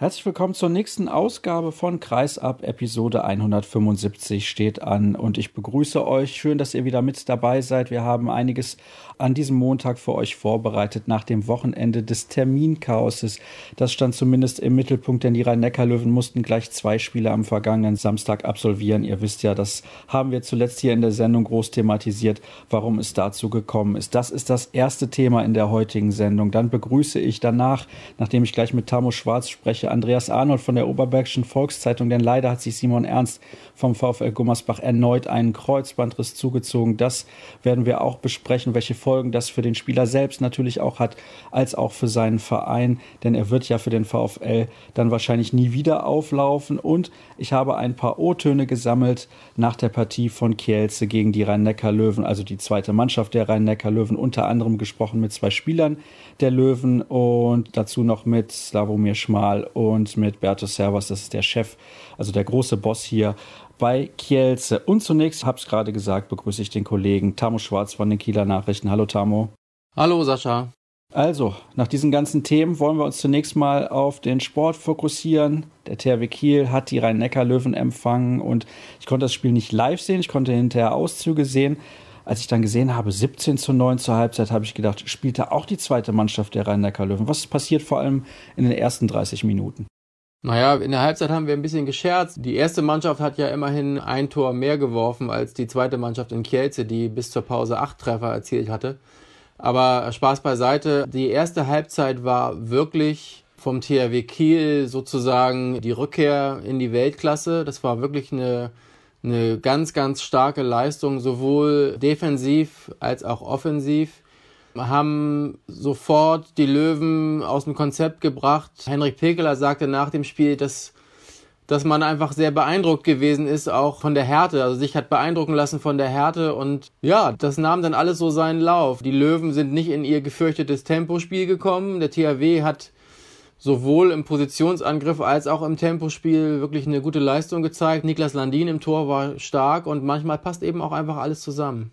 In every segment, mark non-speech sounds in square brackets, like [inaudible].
Herzlich willkommen zur nächsten Ausgabe von Kreisab. Episode 175 steht an und ich begrüße euch. Schön, dass ihr wieder mit dabei seid. Wir haben einiges an diesem Montag für euch vorbereitet nach dem Wochenende des Terminchaoses. Das stand zumindest im Mittelpunkt, denn die Rhein-Neckar-Löwen mussten gleich zwei Spiele am vergangenen Samstag absolvieren. Ihr wisst ja, das haben wir zuletzt hier in der Sendung groß thematisiert, warum es dazu gekommen ist. Das ist das erste Thema in der heutigen Sendung. Dann begrüße ich danach, nachdem ich gleich mit Tamo Schwarz spreche, Andreas Arnold von der Oberbergischen Volkszeitung, denn leider hat sich Simon Ernst vom VfL Gummersbach erneut einen Kreuzbandriss zugezogen. Das werden wir auch besprechen, welche Folgen das für den Spieler selbst natürlich auch hat, als auch für seinen Verein, denn er wird ja für den VfL dann wahrscheinlich nie wieder auflaufen. Und ich habe ein paar O-Töne gesammelt nach der Partie von Kielce gegen die Rhein-Neckar-Löwen, also die zweite Mannschaft der Rhein-Neckar-Löwen, unter anderem gesprochen mit zwei Spielern der Löwen und dazu noch mit Slavomir Schmal und mit Bertus Servas, das ist der Chef, also der große Boss hier bei Kielce. Und zunächst, habe es gerade gesagt, begrüße ich den Kollegen Tamo Schwarz von den Kieler Nachrichten. Hallo Tamo. Hallo Sascha. Also, nach diesen ganzen Themen wollen wir uns zunächst mal auf den Sport fokussieren. Der THW Kiel hat die Rhein-Neckar-Löwen empfangen und ich konnte das Spiel nicht live sehen, ich konnte hinterher Auszüge sehen. Als ich dann gesehen habe, 17 zu 9 zur Halbzeit, habe ich gedacht, spielt da auch die zweite Mannschaft der Rhein-Neckar-Löwen? Was passiert vor allem in den ersten 30 Minuten? Naja, in der Halbzeit haben wir ein bisschen gescherzt. Die erste Mannschaft hat ja immerhin ein Tor mehr geworfen als die zweite Mannschaft in Kielce, die bis zur Pause acht Treffer erzielt hatte. Aber Spaß beiseite. Die erste Halbzeit war wirklich vom THW Kiel sozusagen die Rückkehr in die Weltklasse. Das war wirklich eine eine ganz, ganz starke Leistung, sowohl defensiv als auch offensiv. Haben sofort die Löwen aus dem Konzept gebracht. Henrik Pekeler sagte nach dem Spiel, dass, dass man einfach sehr beeindruckt gewesen ist, auch von der Härte, also sich hat beeindrucken lassen von der Härte und ja, das nahm dann alles so seinen Lauf. Die Löwen sind nicht in ihr gefürchtetes Tempospiel gekommen. Der THW hat sowohl im Positionsangriff als auch im Tempospiel wirklich eine gute Leistung gezeigt. Niklas Landin im Tor war stark und manchmal passt eben auch einfach alles zusammen.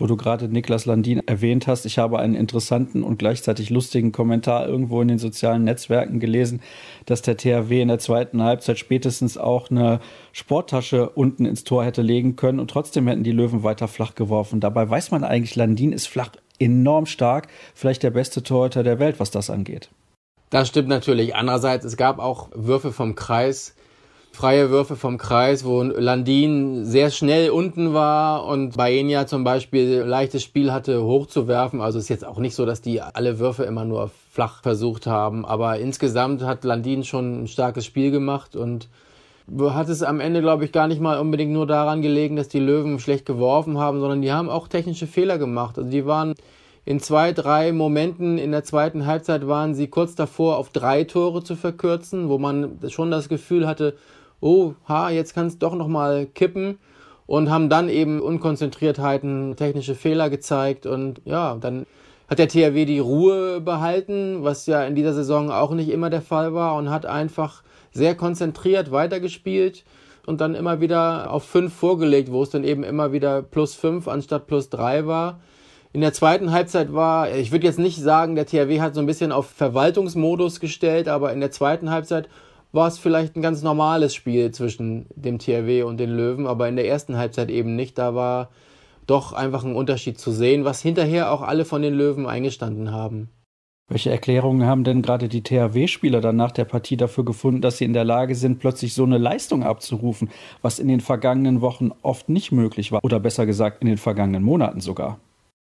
Wo du gerade Niklas Landin erwähnt hast, ich habe einen interessanten und gleichzeitig lustigen Kommentar irgendwo in den sozialen Netzwerken gelesen, dass der THW in der zweiten Halbzeit spätestens auch eine Sporttasche unten ins Tor hätte legen können und trotzdem hätten die Löwen weiter flach geworfen. Dabei weiß man eigentlich, Landin ist flach enorm stark, vielleicht der beste Torhüter der Welt, was das angeht. Das stimmt natürlich. Andererseits, es gab auch Würfe vom Kreis, freie Würfe vom Kreis, wo Landin sehr schnell unten war und Baenia zum Beispiel leichtes Spiel hatte, hochzuwerfen. Also ist jetzt auch nicht so, dass die alle Würfe immer nur flach versucht haben. Aber insgesamt hat Landin schon ein starkes Spiel gemacht und hat es am Ende, glaube ich, gar nicht mal unbedingt nur daran gelegen, dass die Löwen schlecht geworfen haben, sondern die haben auch technische Fehler gemacht. Also die waren in zwei, drei Momenten in der zweiten Halbzeit waren sie kurz davor, auf drei Tore zu verkürzen, wo man schon das Gefühl hatte, oh, ha, jetzt kann es doch nochmal kippen und haben dann eben Unkonzentriertheiten, technische Fehler gezeigt und ja, dann hat der THW die Ruhe behalten, was ja in dieser Saison auch nicht immer der Fall war und hat einfach sehr konzentriert weitergespielt und dann immer wieder auf fünf vorgelegt, wo es dann eben immer wieder plus fünf anstatt plus drei war. In der zweiten Halbzeit war, ich würde jetzt nicht sagen, der THW hat so ein bisschen auf Verwaltungsmodus gestellt, aber in der zweiten Halbzeit war es vielleicht ein ganz normales Spiel zwischen dem THW und den Löwen, aber in der ersten Halbzeit eben nicht. Da war doch einfach ein Unterschied zu sehen, was hinterher auch alle von den Löwen eingestanden haben. Welche Erklärungen haben denn gerade die THW-Spieler dann nach der Partie dafür gefunden, dass sie in der Lage sind, plötzlich so eine Leistung abzurufen, was in den vergangenen Wochen oft nicht möglich war? Oder besser gesagt, in den vergangenen Monaten sogar?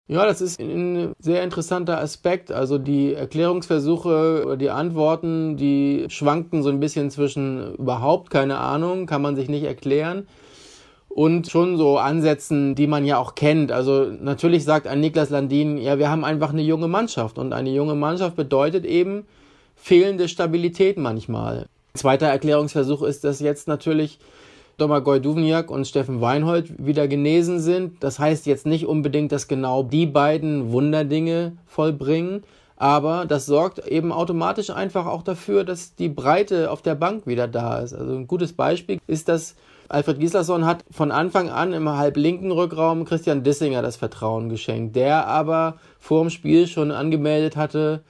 Ja, das ist ein sehr interessanter Aspekt. Also die Erklärungsversuche oder die Antworten, die schwanken so ein bisschen zwischen überhaupt keine Ahnung, kann man sich nicht erklären und schon so Ansätzen, die man ja auch kennt. Also natürlich sagt ein Niklas Landin, ja, wir haben einfach eine junge Mannschaft und eine junge Mannschaft bedeutet eben fehlende Stabilität manchmal. Zweiter Erklärungsversuch ist, dass jetzt natürlich Domagoj Duvniak und Steffen Weinhold wieder genesen sind. Das heißt jetzt nicht unbedingt, dass genau die beiden Wunderdinge vollbringen, aber das sorgt eben automatisch einfach auch dafür, dass die Breite auf der Bank wieder da ist. Also ein gutes Beispiel ist, dass Alfred Gislason hat von Anfang an im halblinken Rückraum Christian Dissinger das Vertrauen geschenkt, der aber vor dem Spiel schon angemeldet hatte,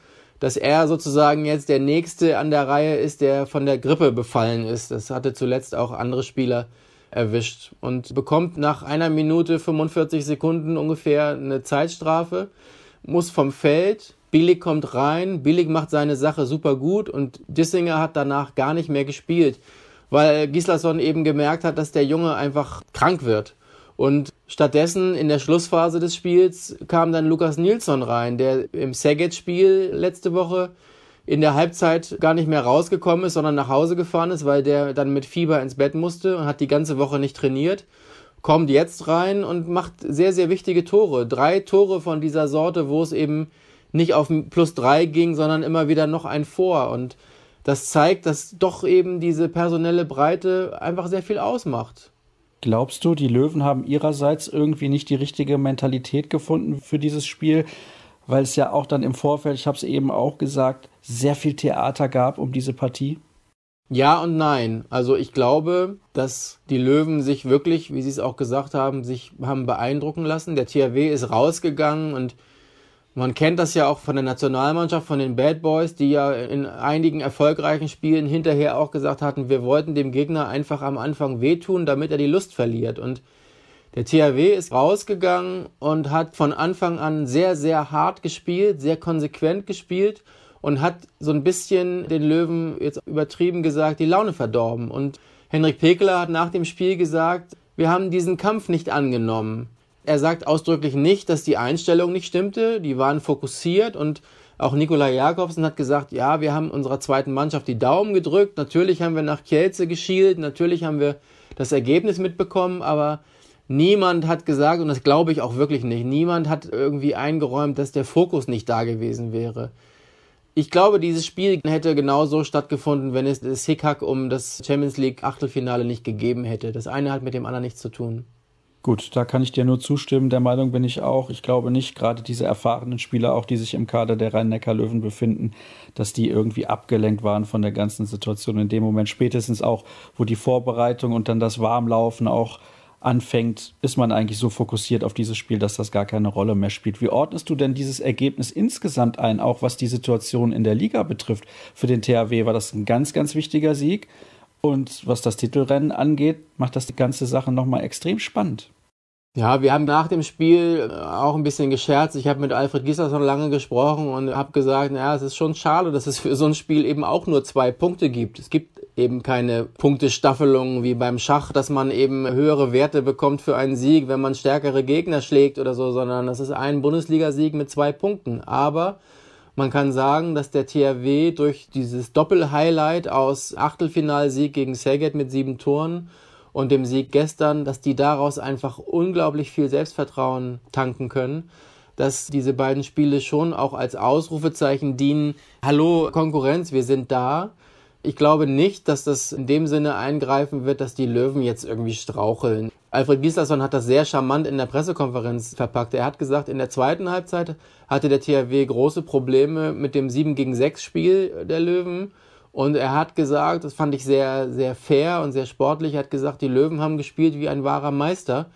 dass er sozusagen jetzt der Nächste an der Reihe ist, der von der Grippe befallen ist. Das hatte zuletzt auch andere Spieler erwischt und bekommt nach einer Minute 45 Sekunden ungefähr eine Zeitstrafe, muss vom Feld, Billig kommt rein, Billig macht seine Sache super gut und Dissinger hat danach gar nicht mehr gespielt, weil Gislason eben gemerkt hat, dass der Junge einfach krank wird. Und stattdessen in der Schlussphase des Spiels kam dann Lukas Nilsson rein, der im Saget-Spiel letzte Woche in der Halbzeit gar nicht mehr rausgekommen ist, sondern nach Hause gefahren ist, weil der dann mit Fieber ins Bett musste und hat die ganze Woche nicht trainiert. Kommt jetzt rein und macht sehr, sehr wichtige Tore. Drei Tore von dieser Sorte, wo es eben nicht auf plus drei ging, sondern immer wieder noch ein Vor. Und das zeigt, dass doch eben diese personelle Breite einfach sehr viel ausmacht. Glaubst du, die Löwen haben ihrerseits irgendwie nicht die richtige Mentalität gefunden für dieses Spiel? Weil es ja auch dann im Vorfeld, ich habe es eben auch gesagt, sehr viel Theater gab um diese Partie? Ja und nein. Also ich glaube, dass die Löwen sich wirklich, wie Sie es auch gesagt haben, sich haben beeindrucken lassen. Der THW ist rausgegangen und man kennt das ja auch von der Nationalmannschaft, von den Bad Boys, die ja in einigen erfolgreichen Spielen hinterher auch gesagt hatten, wir wollten dem Gegner einfach am Anfang wehtun, damit er die Lust verliert. Und der THW ist rausgegangen und hat von Anfang an sehr, sehr hart gespielt, sehr konsequent gespielt und hat so ein bisschen den Löwen jetzt übertrieben gesagt die Laune verdorben. Und Henrik Pekeler hat nach dem Spiel gesagt, wir haben diesen Kampf nicht angenommen. Er sagt ausdrücklich nicht, dass die Einstellung nicht stimmte. Die waren fokussiert und auch Nikolai Jakobsen hat gesagt, ja, wir haben unserer zweiten Mannschaft die Daumen gedrückt. Natürlich haben wir nach Kielce geschielt. Natürlich haben wir das Ergebnis mitbekommen, aber niemand hat gesagt, und das glaube ich auch wirklich nicht, niemand hat irgendwie eingeräumt, dass der Fokus nicht da gewesen wäre. Ich glaube, dieses Spiel hätte genauso stattgefunden, wenn es das Hickhack um das Champions League Achtelfinale nicht gegeben hätte. Das eine hat mit dem anderen nichts zu tun. Gut, da kann ich dir nur zustimmen. Der Meinung bin ich auch. Ich glaube nicht, gerade diese erfahrenen Spieler, auch die sich im Kader der Rhein-Neckar-Löwen befinden, dass die irgendwie abgelenkt waren von der ganzen Situation in dem Moment. Spätestens auch, wo die Vorbereitung und dann das Warmlaufen auch anfängt, ist man eigentlich so fokussiert auf dieses Spiel, dass das gar keine Rolle mehr spielt. Wie ordnest du denn dieses Ergebnis insgesamt ein, auch was die Situation in der Liga betrifft? Für den THW war das ein ganz, ganz wichtiger Sieg. Und was das Titelrennen angeht, macht das die ganze Sache nochmal extrem spannend. Ja, wir haben nach dem Spiel äh, auch ein bisschen gescherzt. Ich habe mit Alfred Gislason lange gesprochen und habe gesagt, naja, es ist schon schade, dass es für so ein Spiel eben auch nur zwei Punkte gibt. Es gibt eben keine Punktestaffelung wie beim Schach, dass man eben höhere Werte bekommt für einen Sieg, wenn man stärkere Gegner schlägt oder so, sondern das ist ein Bundesligasieg mit zwei Punkten. Aber man kann sagen, dass der THW durch dieses Doppel-Highlight aus Achtelfinalsieg gegen Serget mit sieben Toren und dem Sieg gestern, dass die daraus einfach unglaublich viel Selbstvertrauen tanken können, dass diese beiden Spiele schon auch als Ausrufezeichen dienen. Hallo Konkurrenz, wir sind da. Ich glaube nicht, dass das in dem Sinne eingreifen wird, dass die Löwen jetzt irgendwie straucheln. Alfred Gislason hat das sehr charmant in der Pressekonferenz verpackt. Er hat gesagt, in der zweiten Halbzeit hatte der THW große Probleme mit dem 7 gegen 6 Spiel der Löwen. Und er hat gesagt, das fand ich sehr, sehr fair und sehr sportlich, er hat gesagt, die Löwen haben gespielt wie ein wahrer Meister.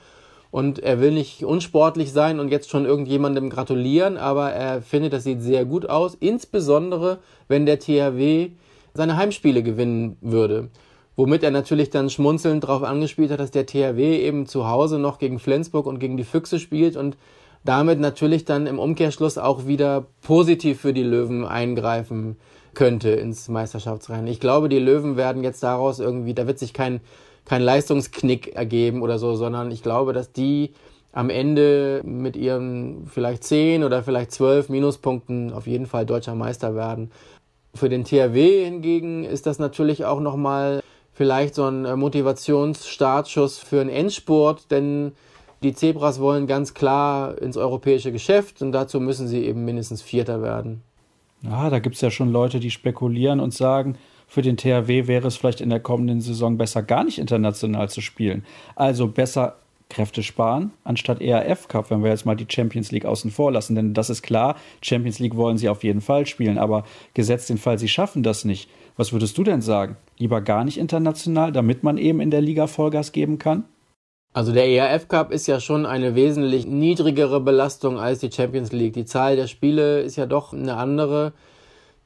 Und er will nicht unsportlich sein und jetzt schon irgendjemandem gratulieren, aber er findet, das sieht sehr gut aus, insbesondere wenn der THW seine Heimspiele gewinnen würde. Womit er natürlich dann schmunzelnd darauf angespielt hat, dass der THW eben zu Hause noch gegen Flensburg und gegen die Füchse spielt und damit natürlich dann im Umkehrschluss auch wieder positiv für die Löwen eingreifen könnte ins Meisterschaftsrennen. Ich glaube, die Löwen werden jetzt daraus irgendwie, da wird sich kein, kein Leistungsknick ergeben oder so, sondern ich glaube, dass die am Ende mit ihren vielleicht zehn oder vielleicht zwölf Minuspunkten auf jeden Fall deutscher Meister werden. Für den THW hingegen ist das natürlich auch nochmal vielleicht so ein äh, Motivationsstartschuss für einen Endspurt, denn die Zebras wollen ganz klar ins europäische Geschäft und dazu müssen sie eben mindestens Vierter werden. Ja, da gibt es ja schon Leute, die spekulieren und sagen, für den THW wäre es vielleicht in der kommenden Saison besser, gar nicht international zu spielen. Also besser Kräfte sparen, anstatt ERF Cup, wenn wir jetzt mal die Champions League außen vor lassen. Denn das ist klar, Champions League wollen sie auf jeden Fall spielen, aber gesetzt den Fall, sie schaffen das nicht. Was würdest du denn sagen? Lieber gar nicht international, damit man eben in der Liga Vollgas geben kann? Also der ERF Cup ist ja schon eine wesentlich niedrigere Belastung als die Champions League. Die Zahl der Spiele ist ja doch eine andere.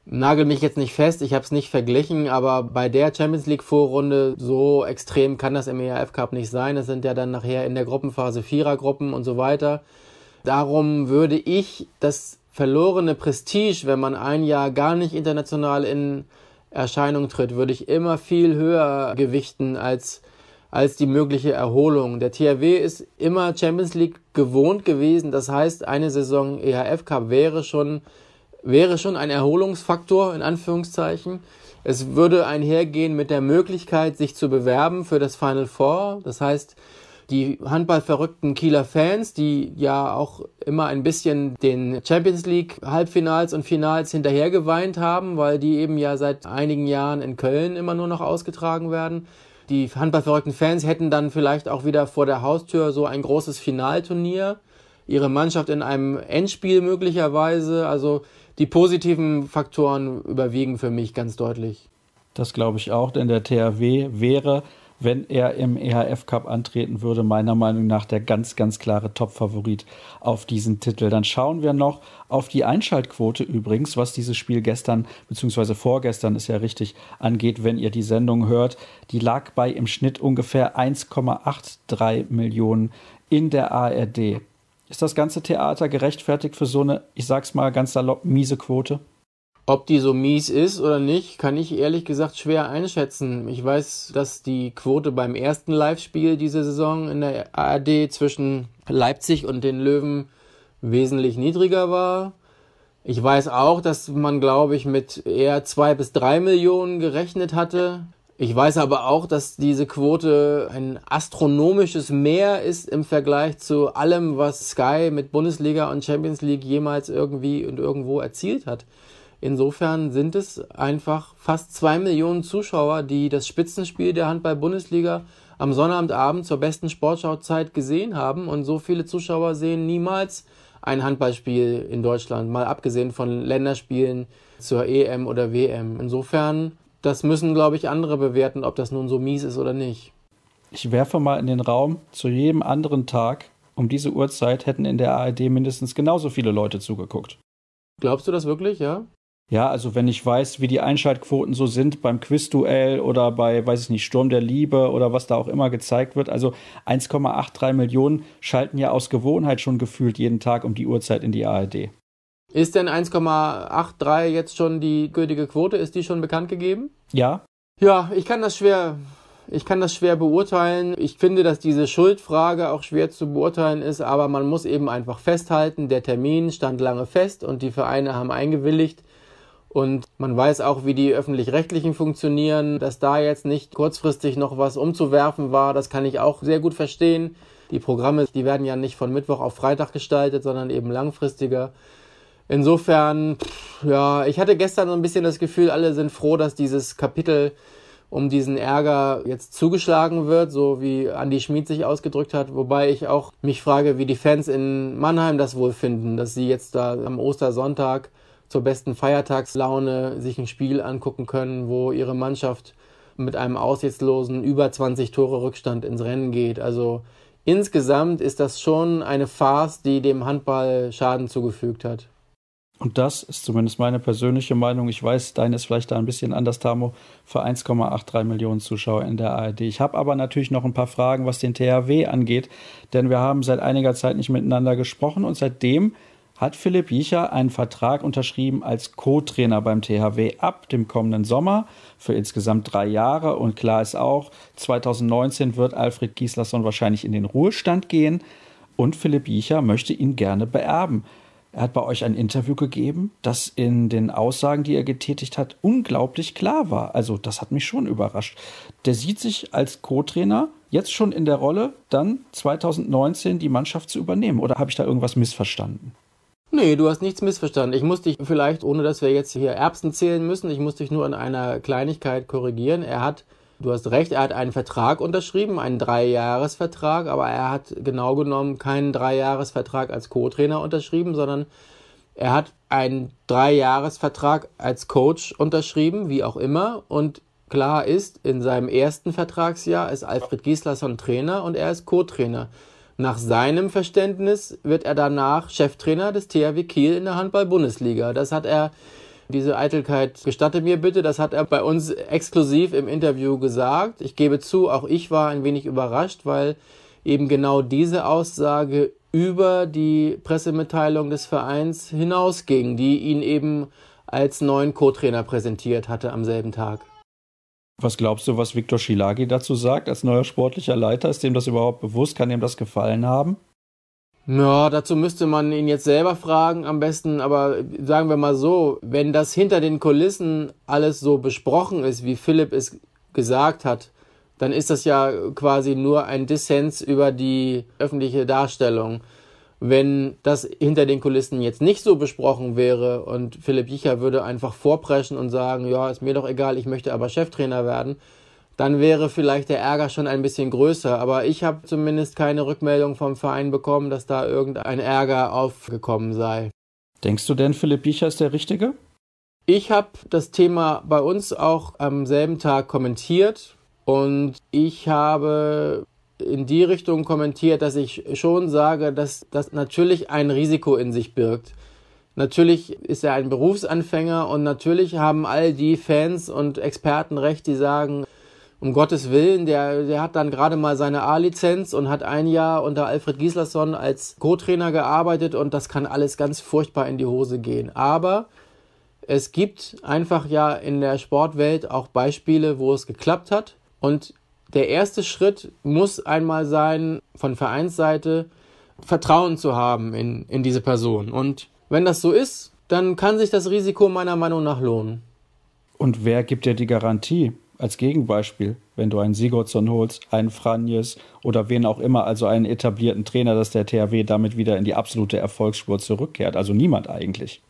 Nagel mich jetzt nicht fest, ich habe es nicht verglichen, aber bei der Champions League Vorrunde so extrem kann das im ERF Cup nicht sein. Es sind ja dann nachher in der Gruppenphase Vierergruppen und so weiter. Darum würde ich das verlorene Prestige, wenn man ein Jahr gar nicht international in Erscheinung tritt, würde ich immer viel höher gewichten als als die mögliche Erholung. Der THW ist immer Champions League gewohnt gewesen. Das heißt, eine Saison EHF Cup wäre schon wäre schon ein Erholungsfaktor in Anführungszeichen. Es würde einhergehen mit der Möglichkeit, sich zu bewerben für das Final Four. Das heißt, die handballverrückten Kieler Fans, die ja auch immer ein bisschen den Champions League Halbfinals und Finals hinterher geweint haben, weil die eben ja seit einigen Jahren in Köln immer nur noch ausgetragen werden. Die handballverrückten Fans hätten dann vielleicht auch wieder vor der Haustür so ein großes Finalturnier, ihre Mannschaft in einem Endspiel möglicherweise. Also die positiven Faktoren überwiegen für mich ganz deutlich. Das glaube ich auch, denn der THW wäre, wenn er im EHF Cup antreten würde, meiner Meinung nach der ganz, ganz klare Top-Favorit auf diesen Titel. Dann schauen wir noch auf die Einschaltquote übrigens, was dieses Spiel gestern bzw. vorgestern ist ja richtig angeht, wenn ihr die Sendung hört. Die lag bei im Schnitt ungefähr 1,83 Millionen in der ARD. Ist das ganze Theater gerechtfertigt für so eine, ich sag's mal ganz salopp, miese Quote? Ob die so mies ist oder nicht, kann ich ehrlich gesagt schwer einschätzen. Ich weiß, dass die Quote beim ersten Live-Spiel diese Saison in der ARD zwischen Leipzig und den Löwen wesentlich niedriger war. Ich weiß auch, dass man, glaube ich, mit eher zwei bis drei Millionen gerechnet hatte. Ich weiß aber auch, dass diese Quote ein astronomisches Mehr ist im Vergleich zu allem, was Sky mit Bundesliga und Champions League jemals irgendwie und irgendwo erzielt hat. Insofern sind es einfach fast zwei Millionen Zuschauer, die das Spitzenspiel der Handball-Bundesliga am Sonnabendabend zur besten Sportschauzeit gesehen haben. Und so viele Zuschauer sehen niemals ein Handballspiel in Deutschland, mal abgesehen von Länderspielen zur EM oder WM. Insofern das müssen, glaube ich, andere bewerten, ob das nun so mies ist oder nicht. Ich werfe mal in den Raum, zu jedem anderen Tag um diese Uhrzeit hätten in der ARD mindestens genauso viele Leute zugeguckt. Glaubst du das wirklich, ja? Ja, also wenn ich weiß, wie die Einschaltquoten so sind beim Quizduell oder bei, weiß ich nicht, Sturm der Liebe oder was da auch immer gezeigt wird. Also 1,83 Millionen schalten ja aus Gewohnheit schon gefühlt jeden Tag um die Uhrzeit in die ARD. Ist denn 1,83 jetzt schon die gültige Quote? Ist die schon bekannt gegeben? Ja. Ja, ich kann das schwer, ich kann das schwer beurteilen. Ich finde, dass diese Schuldfrage auch schwer zu beurteilen ist, aber man muss eben einfach festhalten, der Termin stand lange fest und die Vereine haben eingewilligt. Und man weiß auch, wie die öffentlich-rechtlichen funktionieren, dass da jetzt nicht kurzfristig noch was umzuwerfen war, das kann ich auch sehr gut verstehen. Die Programme, die werden ja nicht von Mittwoch auf Freitag gestaltet, sondern eben langfristiger. Insofern, ja, ich hatte gestern so ein bisschen das Gefühl, alle sind froh, dass dieses Kapitel um diesen Ärger jetzt zugeschlagen wird, so wie Andy Schmid sich ausgedrückt hat, wobei ich auch mich frage, wie die Fans in Mannheim das wohl finden, dass sie jetzt da am Ostersonntag zur besten Feiertagslaune sich ein Spiel angucken können, wo ihre Mannschaft mit einem aussichtslosen über 20 Tore Rückstand ins Rennen geht. Also insgesamt ist das schon eine Farce, die dem Handball Schaden zugefügt hat. Und das ist zumindest meine persönliche Meinung. Ich weiß, deine ist vielleicht da ein bisschen anders, Tamo, für 1,83 Millionen Zuschauer in der ARD. Ich habe aber natürlich noch ein paar Fragen, was den THW angeht, denn wir haben seit einiger Zeit nicht miteinander gesprochen und seitdem hat Philipp Jicher einen Vertrag unterschrieben als Co-Trainer beim THW ab dem kommenden Sommer für insgesamt drei Jahre. Und klar ist auch, 2019 wird Alfred Gislason wahrscheinlich in den Ruhestand gehen und Philipp Jicher möchte ihn gerne beerben. Er hat bei euch ein Interview gegeben, das in den Aussagen, die er getätigt hat, unglaublich klar war. Also das hat mich schon überrascht. Der sieht sich als Co-Trainer jetzt schon in der Rolle, dann 2019 die Mannschaft zu übernehmen. Oder habe ich da irgendwas missverstanden? Nee, du hast nichts missverstanden. Ich muss dich vielleicht, ohne dass wir jetzt hier Erbsen zählen müssen, ich muss dich nur an einer Kleinigkeit korrigieren. Er hat Du hast recht, er hat einen Vertrag unterschrieben, einen Dreijahresvertrag, aber er hat genau genommen keinen Dreijahresvertrag als Co-Trainer unterschrieben, sondern er hat einen Dreijahresvertrag als Coach unterschrieben, wie auch immer. Und klar ist, in seinem ersten Vertragsjahr ist Alfred Gislason Trainer und er ist Co-Trainer. Nach seinem Verständnis wird er danach Cheftrainer des THW Kiel in der Handball-Bundesliga. Das hat er Diese Eitelkeit gestatte mir bitte, das hat er bei uns exklusiv im Interview gesagt. Ich gebe zu, auch ich war ein wenig überrascht, weil eben genau diese Aussage über die Pressemitteilung des Vereins hinausging, die ihn eben als neuen Co-Trainer präsentiert hatte am selben Tag. Was glaubst du, was Viktor Schilagi dazu sagt als neuer sportlicher Leiter? Ist dem das überhaupt bewusst? Kann ihm das gefallen haben? Ja, dazu müsste man ihn jetzt selber fragen am besten, aber sagen wir mal so, wenn das hinter den Kulissen alles so besprochen ist, wie Philipp es gesagt hat, dann ist das ja quasi nur ein Dissens über die öffentliche Darstellung. Wenn das hinter den Kulissen jetzt nicht so besprochen wäre und Philipp Jicher würde einfach vorpreschen und sagen, ja, ist mir doch egal, ich möchte aber Cheftrainer werden, dann wäre vielleicht der Ärger schon ein bisschen größer. Aber ich habe zumindest keine Rückmeldung vom Verein bekommen, dass da irgendein Ärger aufgekommen sei. Denkst du denn, Philipp Jicher ist der Richtige? Ich habe das Thema bei uns auch am selben Tag kommentiert und ich habe in die Richtung kommentiert, dass ich schon sage, dass das natürlich ein Risiko in sich birgt. Natürlich ist er ein Berufsanfänger und natürlich haben all die Fans und Experten recht, die sagen, um Gottes Willen, der, der hat dann gerade mal seine A-Lizenz und hat ein Jahr unter Alfred Gislason als Co-Trainer gearbeitet und das kann alles ganz furchtbar in die Hose gehen. Aber es gibt einfach ja in der Sportwelt auch Beispiele, wo es geklappt hat und der erste Schritt muss einmal sein, von Vereinsseite Vertrauen zu haben in, in diese Person. Und wenn das so ist, dann kann sich das Risiko meiner Meinung nach lohnen. Und wer gibt dir die Garantie? Als Gegenbeispiel, wenn du einen Sigurdsson holst, einen Franjes oder wen auch immer, also einen etablierten Trainer, dass der THW damit wieder in die absolute Erfolgsspur zurückkehrt. Also niemand eigentlich.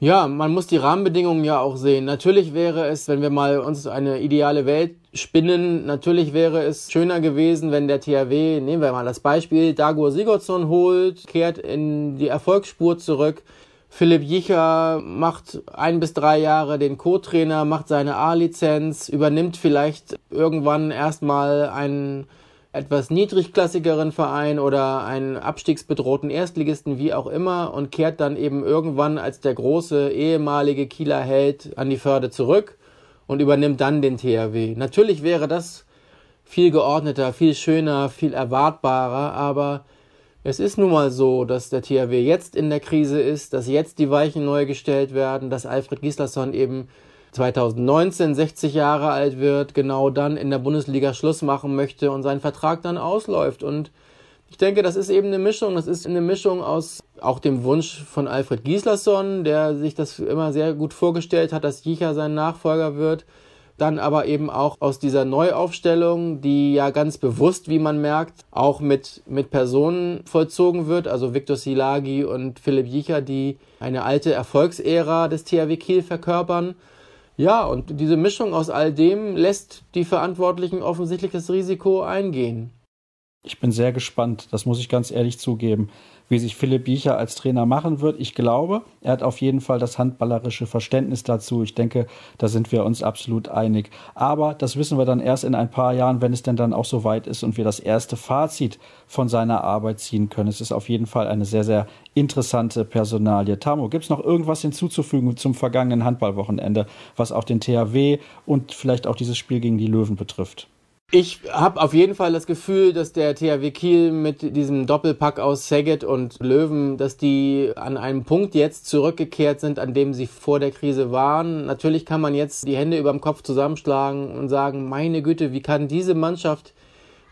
Ja, man muss die Rahmenbedingungen ja auch sehen. Natürlich wäre es, wenn wir mal uns eine ideale Welt spinnen, natürlich wäre es schöner gewesen, wenn der THW, nehmen wir mal das Beispiel, Dagur Sigurdsson holt, kehrt in die Erfolgsspur zurück. Philipp Jicher macht ein bis drei Jahre den Co-Trainer, macht seine A-Lizenz, übernimmt vielleicht irgendwann erstmal einen etwas niedrigklassigeren Verein oder einen abstiegsbedrohten Erstligisten, wie auch immer, und kehrt dann eben irgendwann als der große ehemalige Kieler Held an die Förde zurück und übernimmt dann den THW. Natürlich wäre das viel geordneter, viel schöner, viel erwartbarer, aber es ist nun mal so, dass der THW jetzt in der Krise ist, dass jetzt die Weichen neu gestellt werden, dass Alfred Gislason eben 2019 60 Jahre alt wird, genau dann in der Bundesliga Schluss machen möchte und sein Vertrag dann ausläuft. Und ich denke, das ist eben eine Mischung. Das ist eine Mischung aus auch dem Wunsch von Alfred Gislason, der sich das immer sehr gut vorgestellt hat, dass Jicha sein Nachfolger wird. Dann aber eben auch aus dieser Neuaufstellung, die ja ganz bewusst, wie man merkt, auch mit, mit Personen vollzogen wird. Also Viktor Silagi und Philipp Jicha, die eine alte Erfolgsära des THW Kiel verkörpern. Ja, und diese Mischung aus all dem lässt die Verantwortlichen offensichtlich das Risiko eingehen. Ich bin sehr gespannt, das muss ich ganz ehrlich zugeben wie sich Philipp Biecher als Trainer machen wird. Ich glaube, er hat auf jeden Fall das handballerische Verständnis dazu. Ich denke, da sind wir uns absolut einig. Aber das wissen wir dann erst in ein paar Jahren, wenn es denn dann auch so weit ist und wir das erste Fazit von seiner Arbeit ziehen können. Es ist auf jeden Fall eine sehr, sehr interessante Personalie. Tamo, gibt es noch irgendwas hinzuzufügen zum vergangenen Handballwochenende, was auch den THW und vielleicht auch dieses Spiel gegen die Löwen betrifft? Ich habe auf jeden Fall das Gefühl, dass der THW Kiel mit diesem Doppelpack aus Saget und Löwen, dass die an einem Punkt jetzt zurückgekehrt sind, an dem sie vor der Krise waren. Natürlich kann man jetzt die Hände über dem Kopf zusammenschlagen und sagen, meine Güte, wie kann diese Mannschaft,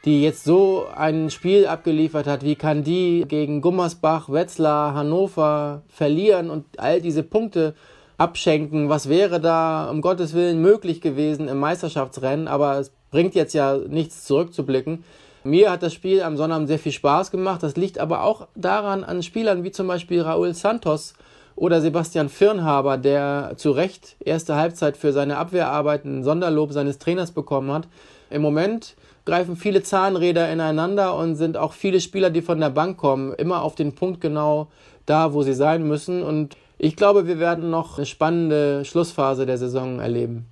die jetzt so ein Spiel abgeliefert hat, wie kann die gegen Gummersbach, Wetzlar, Hannover verlieren und all diese Punkte abschenken? Was wäre da um Gottes Willen möglich gewesen im Meisterschaftsrennen? Aber es bringt jetzt ja nichts zurückzublicken. Mir hat das Spiel am Sonnabend sehr viel Spaß gemacht. Das liegt aber auch daran an Spielern wie zum Beispiel Raúl Santos oder Sebastian Firnhaber, der zu Recht erste Halbzeit für seine Abwehrarbeiten ein Sonderlob seines Trainers bekommen hat. Im Moment greifen viele Zahnräder ineinander und sind auch viele Spieler, die von der Bank kommen, immer auf den Punkt genau da, wo sie sein müssen. Und ich glaube, wir werden noch eine spannende Schlussphase der Saison erleben.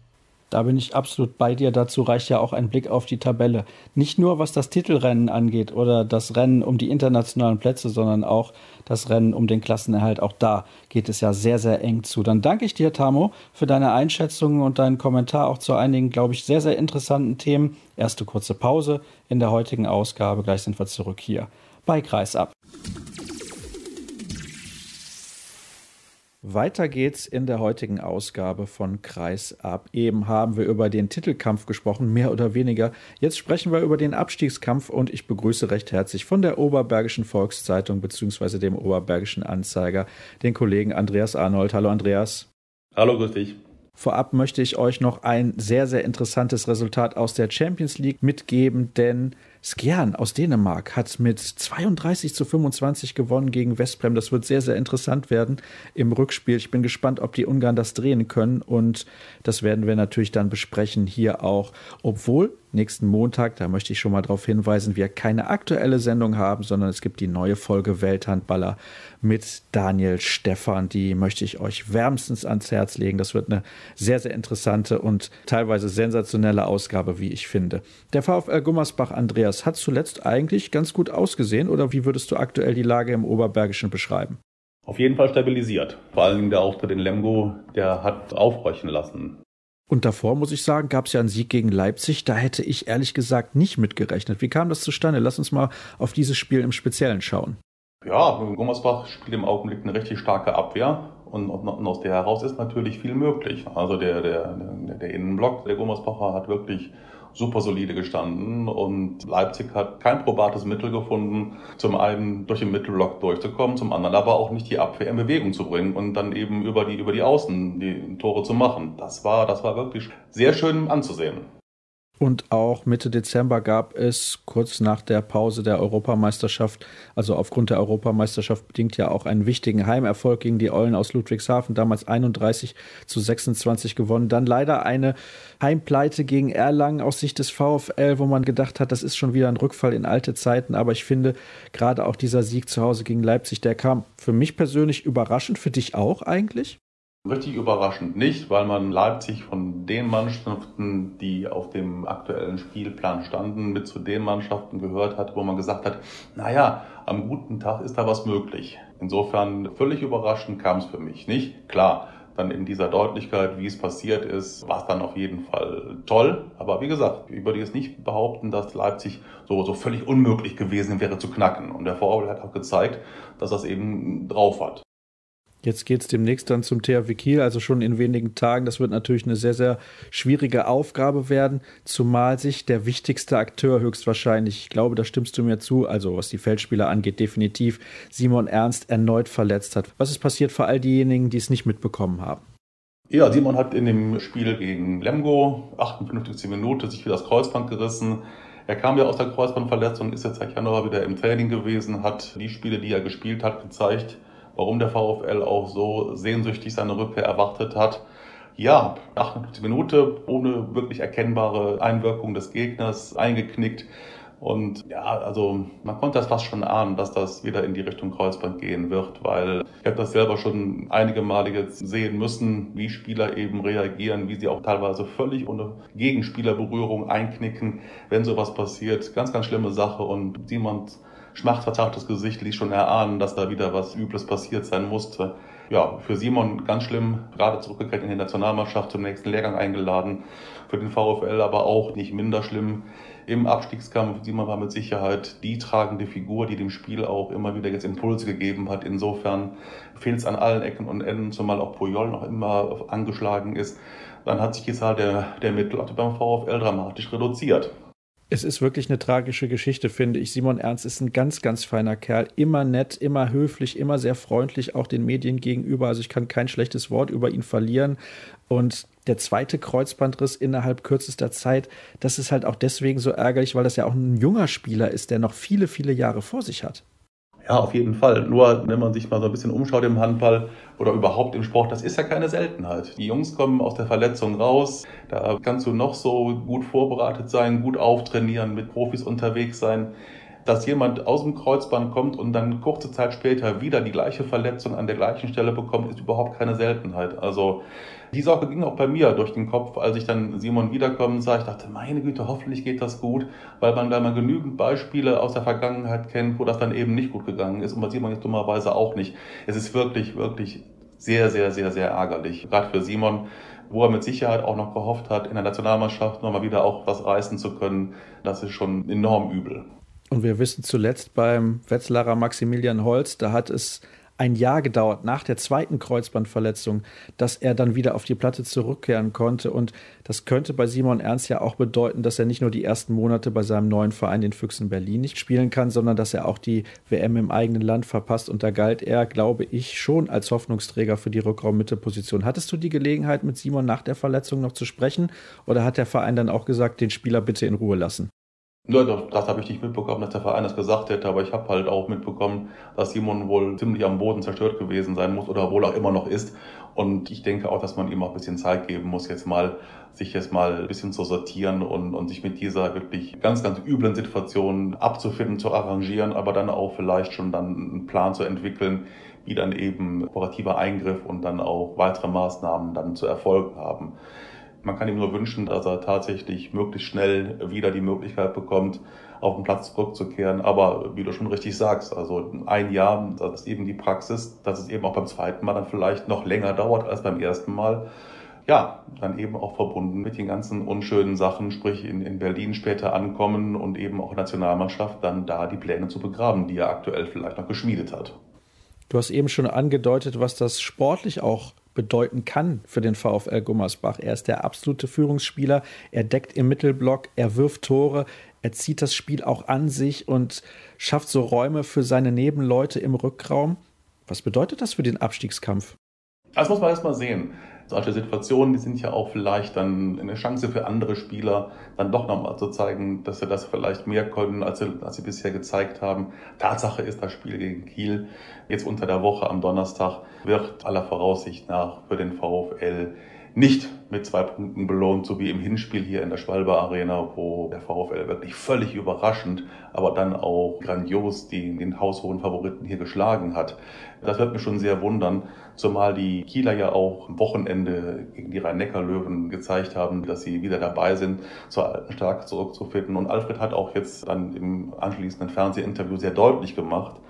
Da bin ich absolut bei dir. Dazu reicht ja auch ein Blick auf die Tabelle. Nicht nur was das Titelrennen angeht oder das Rennen um die internationalen Plätze, sondern auch das Rennen um den Klassenerhalt. Auch da geht es ja sehr, sehr eng zu. Dann danke ich dir, Tamo, für deine Einschätzungen und deinen Kommentar auch zu einigen, glaube ich, sehr, sehr interessanten Themen. Erste kurze Pause in der heutigen Ausgabe. Gleich sind wir zurück hier bei Kreisab. Weiter geht's in der heutigen Ausgabe von Kreisab. Eben haben wir über den Titelkampf gesprochen, mehr oder weniger. Jetzt sprechen wir über den Abstiegskampf und ich begrüße recht herzlich von der Oberbergischen Volkszeitung bzw. dem Oberbergischen Anzeiger den Kollegen Andreas Arnold. Hallo Andreas. Hallo, grüß dich. Vorab möchte ich euch noch ein sehr, sehr interessantes Resultat aus der Champions League mitgeben, denn Skjern aus Dänemark hat mit 32 zu 25 gewonnen gegen Westbrem. Das wird sehr, sehr interessant werden im Rückspiel. Ich bin gespannt, ob die Ungarn das drehen können und das werden wir natürlich dann besprechen hier auch, obwohl nächsten Montag, da möchte ich schon mal darauf hinweisen, wir keine aktuelle Sendung haben, sondern es gibt die neue Folge Welthandballer mit Daniel Stephan. Die möchte ich euch wärmstens ans Herz legen. Das wird eine sehr, sehr interessante und teilweise sensationelle Ausgabe, wie ich finde. Der VfL Gummersbach Andreas hat zuletzt eigentlich ganz gut ausgesehen oder wie würdest du aktuell die Lage im Oberbergischen beschreiben? Auf jeden Fall stabilisiert. Vor allem der Auftritt in Lemgo, der hat aufhorchen lassen. Und davor, muss ich sagen, gab es ja einen Sieg gegen Leipzig. Da hätte ich ehrlich gesagt nicht mitgerechnet. Wie kam das zustande? Lass uns mal auf dieses Spiel im Speziellen schauen. Ja, Gummersbach spielt im Augenblick eine richtig starke Abwehr. Und, aus der heraus ist natürlich viel möglich. Also der, der, der, der Innenblock der Gummersbacher hat wirklich super solide gestanden und Leipzig hat kein probates Mittel gefunden, zum einen durch den Mittelblock durchzukommen, zum anderen aber auch nicht die Abwehr in Bewegung zu bringen und dann eben über die, über die Außen die Tore zu machen. Das war, das war wirklich sehr schön anzusehen. Und auch Mitte Dezember gab es kurz nach der Pause der Europameisterschaft, also aufgrund der Europameisterschaft bedingt ja auch einen wichtigen Heimerfolg gegen die Eulen aus Ludwigshafen, damals 31 zu 26 gewonnen. Dann leider eine Heimpleite gegen Erlangen aus Sicht des VfL, wo man gedacht hat, das ist schon wieder ein Rückfall in alte Zeiten. Aber ich finde, gerade auch dieser Sieg zu Hause gegen Leipzig, der kam für mich persönlich überraschend, für dich auch eigentlich? Richtig überraschend nicht, weil man Leipzig von den Mannschaften, die auf dem aktuellen Spielplan standen, mit zu den Mannschaften gehört hat, wo man gesagt hat, naja, am guten Tag ist da was möglich. Insofern völlig überraschend kam es für mich nicht. Klar, dann in dieser Deutlichkeit, wie es passiert ist, war es dann auf jeden Fall toll. Aber wie gesagt, ich würde jetzt nicht behaupten, dass Leipzig so, so völlig unmöglich gewesen wäre zu knacken. Und der VfL hat auch gezeigt, dass das eben drauf hat. Jetzt geht es demnächst dann zum THW Kiel, also schon in wenigen Tagen. Das wird natürlich eine sehr, sehr schwierige Aufgabe werden, zumal sich der wichtigste Akteur höchstwahrscheinlich, ich glaube, da stimmst du mir zu, also was die Feldspieler angeht, definitiv Simon Ernst erneut verletzt hat. Was ist passiert für all diejenigen, die es nicht mitbekommen haben? Ja, Simon hat in dem Spiel gegen Lemgo, 58. Minute, sich wieder das Kreuzband gerissen. Er kam ja aus der Kreuzbandverletzung, ist jetzt seit Januar wieder im Training gewesen, hat die Spiele, die er gespielt hat, gezeigt, warum der VfL auch so sehnsüchtig seine Rückkehr erwartet hat. Ja, 58 Minuten ohne wirklich erkennbare Einwirkung des Gegners eingeknickt. Und ja, also man konnte das fast schon ahnen, dass das wieder in die Richtung Kreuzband gehen wird, weil ich habe das selber schon einige Male jetzt sehen müssen, wie Spieler eben reagieren, wie sie auch teilweise völlig ohne Gegenspielerberührung einknicken, wenn sowas passiert. Ganz, ganz schlimme Sache und Simons schmerzverzerrtes Gesicht ließ schon erahnen, dass da wieder was Übles passiert sein musste. Ja, für Simon ganz schlimm, gerade zurückgekehrt in die Nationalmannschaft zum nächsten Lehrgang eingeladen. Für den VfL aber auch nicht minder schlimm. Im Abstiegskampf, Simon war mit Sicherheit die tragende Figur, die dem Spiel auch immer wieder jetzt Impulse gegeben hat. Insofern fehlt es an allen Ecken und Enden, zumal auch Puyol noch immer angeschlagen ist. Dann hat sich die Zahl der, der Mittel beim VfL dramatisch reduziert. Es ist wirklich eine tragische Geschichte, finde ich. Simon Ernst ist ein ganz, ganz feiner Kerl. Immer nett, immer höflich, immer sehr freundlich, auch den Medien gegenüber. Also ich kann kein schlechtes Wort über ihn verlieren. Und der zweite Kreuzbandriss innerhalb kürzester Zeit, das ist halt auch deswegen so ärgerlich, weil das ja auch ein junger Spieler ist, der noch viele, viele Jahre vor sich hat. Ja, auf jeden Fall. Nur wenn man sich mal so ein bisschen umschaut im Handball oder überhaupt im Sport, das ist ja keine Seltenheit. Die Jungs kommen aus der Verletzung raus. Da kannst du noch so gut vorbereitet sein, gut auftrainieren, mit Profis unterwegs sein. Dass jemand aus dem Kreuzband kommt und dann kurze Zeit später wieder die gleiche Verletzung an der gleichen Stelle bekommt, ist überhaupt keine Seltenheit. Also die Sorge ging auch bei mir durch den Kopf, als ich dann Simon wiederkommen sah. Ich dachte, meine Güte, hoffentlich geht das gut, weil man da mal genügend Beispiele aus der Vergangenheit kennt, wo das dann eben nicht gut gegangen ist und bei Simon jetzt dummerweise auch nicht. Es ist wirklich, wirklich sehr, sehr, sehr, sehr ärgerlich. Gerade für Simon, wo er mit Sicherheit auch noch gehofft hat, in der Nationalmannschaft nochmal wieder auch was reißen zu können. Das ist schon enorm übel. Und wir wissen zuletzt beim Wetzlarer Maximilian Holz, da hat es ein Jahr gedauert nach der zweiten Kreuzbandverletzung, dass er dann wieder auf die Platte zurückkehren konnte. Und das könnte bei Simon Ernst ja auch bedeuten, dass er nicht nur die ersten Monate bei seinem neuen Verein, den Füchsen Berlin, nicht spielen kann, sondern dass er auch die WM im eigenen Land verpasst. Und da galt er, glaube ich, schon als Hoffnungsträger für die Rückraummitteposition. Hattest du die Gelegenheit, mit Simon nach der Verletzung noch zu sprechen? Oder hat der Verein dann auch gesagt, den Spieler bitte in Ruhe lassen? Ja, das, das habe ich nicht mitbekommen, dass der Verein das gesagt hätte, aber ich habe halt auch mitbekommen, dass Simon wohl ziemlich am Boden zerstört gewesen sein muss oder wohl auch immer noch ist. Und ich denke auch, dass man ihm auch ein bisschen Zeit geben muss, jetzt mal sich jetzt mal ein bisschen zu sortieren und, und sich mit dieser wirklich ganz, ganz üblen Situation abzufinden, zu arrangieren, aber dann auch vielleicht schon dann einen Plan zu entwickeln, wie dann eben operativer Eingriff und dann auch weitere Maßnahmen dann zu erfolgen haben. Man kann ihm nur wünschen, dass er tatsächlich möglichst schnell wieder die Möglichkeit bekommt, auf den Platz zurückzukehren. Aber wie du schon richtig sagst, also ein Jahr, das ist eben die Praxis, dass es eben auch beim zweiten Mal dann vielleicht noch länger dauert als beim ersten Mal. Ja, dann eben auch verbunden mit den ganzen unschönen Sachen, sprich in, in Berlin später ankommen und eben auch Nationalmannschaft dann da die Pläne zu begraben, die er aktuell vielleicht noch geschmiedet hat. Du hast eben schon angedeutet, was das sportlich auch bedeuten kann für den VfL Gummersbach. Er ist der absolute Führungsspieler, er deckt im Mittelblock, er wirft Tore, er zieht das Spiel auch an sich und schafft so Räume für seine Nebenleute im Rückraum. Was bedeutet das für den Abstiegskampf? Das muss man erst mal sehen solche Situationen, die sind ja auch vielleicht dann eine Chance für andere Spieler, dann doch nochmal zu zeigen, dass sie das vielleicht mehr können, als sie, als sie bisher gezeigt haben. Tatsache ist, das Spiel gegen Kiel jetzt unter der Woche am Donnerstag wird aller Voraussicht nach für den VfL nicht mit zwei Punkten belohnt, so wie im Hinspiel hier in der Schwalbe Arena, wo der VfL wirklich völlig überraschend, aber dann auch grandios die, den haushohen Favoriten hier geschlagen hat. Das wird mich schon sehr wundern, zumal die Kieler ja auch am Wochenende gegen die Rhein-Neckar-Löwen gezeigt haben, dass sie wieder dabei sind, zur alten Stärke zurückzufinden. Und Alfred hat auch jetzt dann im anschließenden Fernsehinterview sehr deutlich gemacht,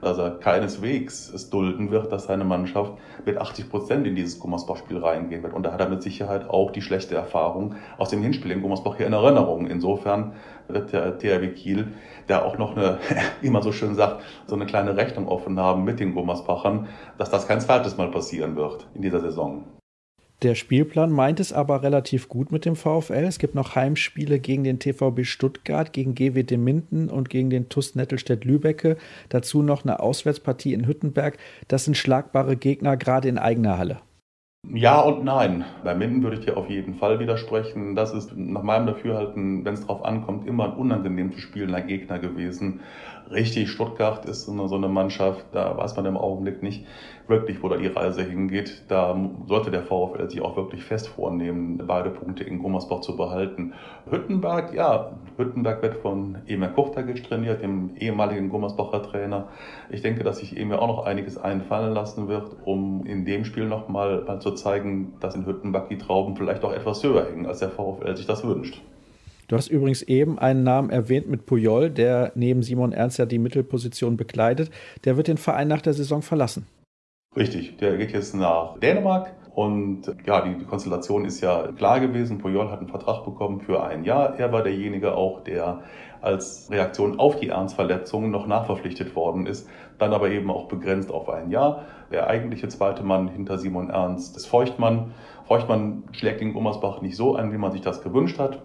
dass er keineswegs es dulden wird, dass seine Mannschaft mit 80 Prozent in dieses Gummersbach-Spiel reingehen wird. Und da hat er mit Sicherheit auch die schlechte Erfahrung aus dem Hinspiel in Gummersbach hier in Erinnerung. Insofern wird der THW Kiel, der auch noch eine, [laughs] wie man so schön sagt, so eine kleine Rechnung offen haben mit den Gummersbachern, dass das kein zweites Mal passieren wird in dieser Saison. Der Spielplan meint es aber relativ gut mit dem VfL. Es gibt noch Heimspiele gegen den TVB Stuttgart, gegen GWD Minden und gegen den TuS Nettelstedt-Lübecke. Dazu noch eine Auswärtspartie in Hüttenberg. Das sind schlagbare Gegner, gerade in eigener Halle. Ja und nein. Bei Minden würde ich dir auf jeden Fall widersprechen. Das ist nach meinem Dafürhalten, wenn es drauf ankommt, immer ein unangenehm zu spielender Gegner gewesen. Richtig, Stuttgart ist so eine, so eine Mannschaft, da weiß man im Augenblick nicht wirklich, wo da die Reise hingeht. Da sollte der VfL sich auch wirklich fest vornehmen, beide Punkte in Gummersbach zu behalten. Hüttenberg, ja, Hüttenberg wird von Emir Kuchtagic trainiert, dem ehemaligen Gummersbacher Trainer. Ich denke, dass sich Emir auch noch einiges einfallen lassen wird, um in dem Spiel nochmal mal zu zeigen, dass in Hüttenberg die Trauben vielleicht auch etwas höher hängen, als der VfL sich das wünscht. Du hast übrigens eben einen Namen erwähnt mit Puyol, der neben Simon Ernst ja die Mittelposition bekleidet. Der wird den Verein nach der Saison verlassen. Richtig, der geht jetzt nach Dänemark. Und ja, die, Konstellation ist ja klar gewesen. Puyol hat einen Vertrag bekommen für ein Jahr. Er war derjenige auch, der als Reaktion auf die Ernstverletzungen noch nachverpflichtet worden ist, dann aber eben auch begrenzt auf ein Jahr. Der eigentliche zweite Mann hinter Simon Ernst ist Feuchtmann. Feuchtmann schlägt gegen Gummersbach nicht so ein, wie man sich das gewünscht hat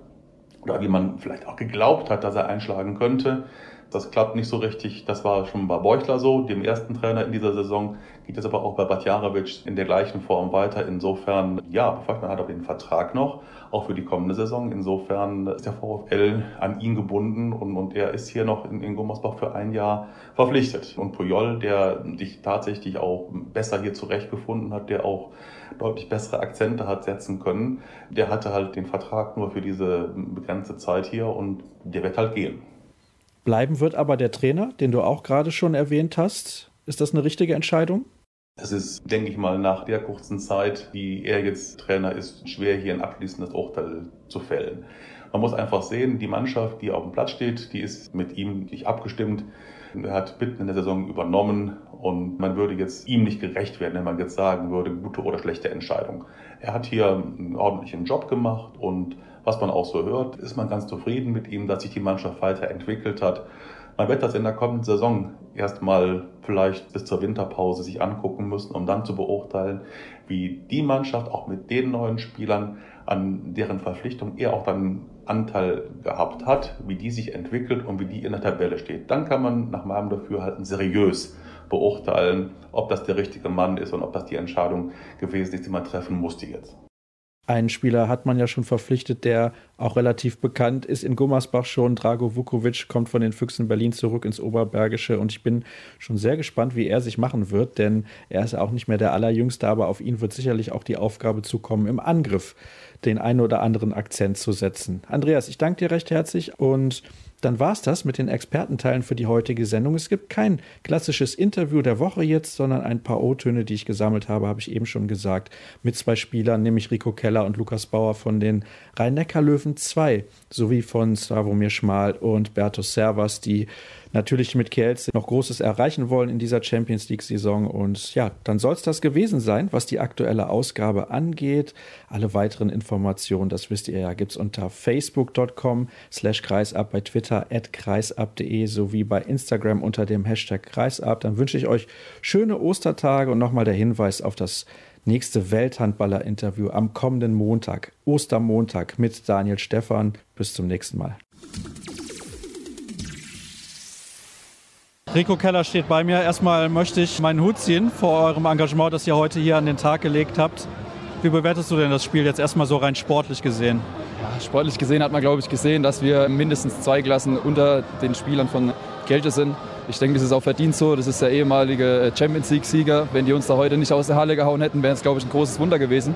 oder wie man vielleicht auch geglaubt hat, dass er einschlagen könnte. Das klappt nicht so richtig. Das war schon bei Beuchler so, dem ersten Trainer in dieser Saison. Geht es aber auch bei Batjarovic in der gleichen Form weiter. Insofern, ja, Feuchtmann hat aber den Vertrag noch, auch für die kommende Saison. Insofern ist der VfL an ihn gebunden und, und er ist hier noch in, in Gummersbach für ein Jahr verpflichtet. Und Puyol, der sich tatsächlich auch besser hier zurechtgefunden hat, der auch deutlich bessere Akzente hat setzen können. Der hatte halt den Vertrag nur für diese begrenzte Zeit hier und der wird halt gehen. Bleiben wird aber der Trainer, den du auch gerade schon erwähnt hast. Ist das eine richtige Entscheidung? Es ist, denke ich mal, nach der kurzen Zeit, die er jetzt Trainer ist, schwer hier ein abschließendes Urteil zu fällen. Man muss einfach sehen, die Mannschaft, die auf dem Platz steht, die ist mit ihm nicht abgestimmt. Er hat mitten in der Saison übernommen und man würde jetzt ihm nicht gerecht werden, wenn man jetzt sagen würde, gute oder schlechte Entscheidung. Er hat hier einen ordentlichen Job gemacht und was man auch so hört, ist man ganz zufrieden mit ihm, dass sich die Mannschaft weiterentwickelt hat. Man wird das in der kommenden Saison erstmal vielleicht bis zur Winterpause sich angucken müssen, um dann zu beurteilen, wie die Mannschaft auch mit den neuen Spielern, an deren Verpflichtung er auch dann Anteil gehabt hat, wie die sich entwickelt und wie die in der Tabelle steht. Dann kann man nach meinem Dafürhalten seriös beurteilen, ob das der richtige Mann ist und ob das die Entscheidung gewesen ist, die man treffen musste jetzt. Einen Spieler hat man ja schon verpflichtet, der auch relativ bekannt ist in Gummersbach schon. Drago Vukovic kommt von den Füchsen Berlin zurück ins Oberbergische und ich bin schon sehr gespannt, wie er sich machen wird, denn er ist auch nicht mehr der Allerjüngste, aber auf ihn wird sicherlich auch die Aufgabe zukommen, im Angriff den einen oder anderen Akzent zu setzen. Andreas, ich danke dir recht herzlich und dann war es das mit den Expertenteilen für die heutige Sendung. Es gibt kein klassisches Interview der Woche jetzt, sondern ein paar O-Töne, die ich gesammelt habe, habe ich eben schon gesagt, mit zwei Spielern, nämlich Rico Keller und Lukas Bauer von den Rhein-Neckar-Löwen 2, sowie von Slavomir Schmal und Bertus Servas, die natürlich mit Kielce noch Großes erreichen wollen in dieser Champions League-Saison. Und ja, dann soll es das gewesen sein, was die aktuelle Ausgabe angeht. Alle weiteren Informationen, das wisst ihr ja, gibt es unter facebook.com slash kreisab, bei Twitter at kreisab.de sowie bei Instagram unter dem Hashtag kreisab. Dann wünsche ich euch schöne Ostertage und nochmal der Hinweis auf das nächste Welthandballer-Interview am kommenden Montag, Ostermontag mit Daniel Stephan. Bis zum nächsten Mal. Rico Keller steht bei mir. Erstmal möchte ich meinen Hut ziehen vor eurem Engagement, das ihr heute hier an den Tag gelegt habt. Wie bewertest du denn das Spiel jetzt erstmal so rein sportlich gesehen? Ja, sportlich gesehen hat man, glaube ich, gesehen, dass wir mindestens zwei Klassen unter den Spielern von Kälte sind. Ich denke, das ist auch verdient so. Das ist der ehemalige Champions League-Sieger. Wenn die uns da heute nicht aus der Halle gehauen hätten, wäre es, glaube ich, ein großes Wunder gewesen.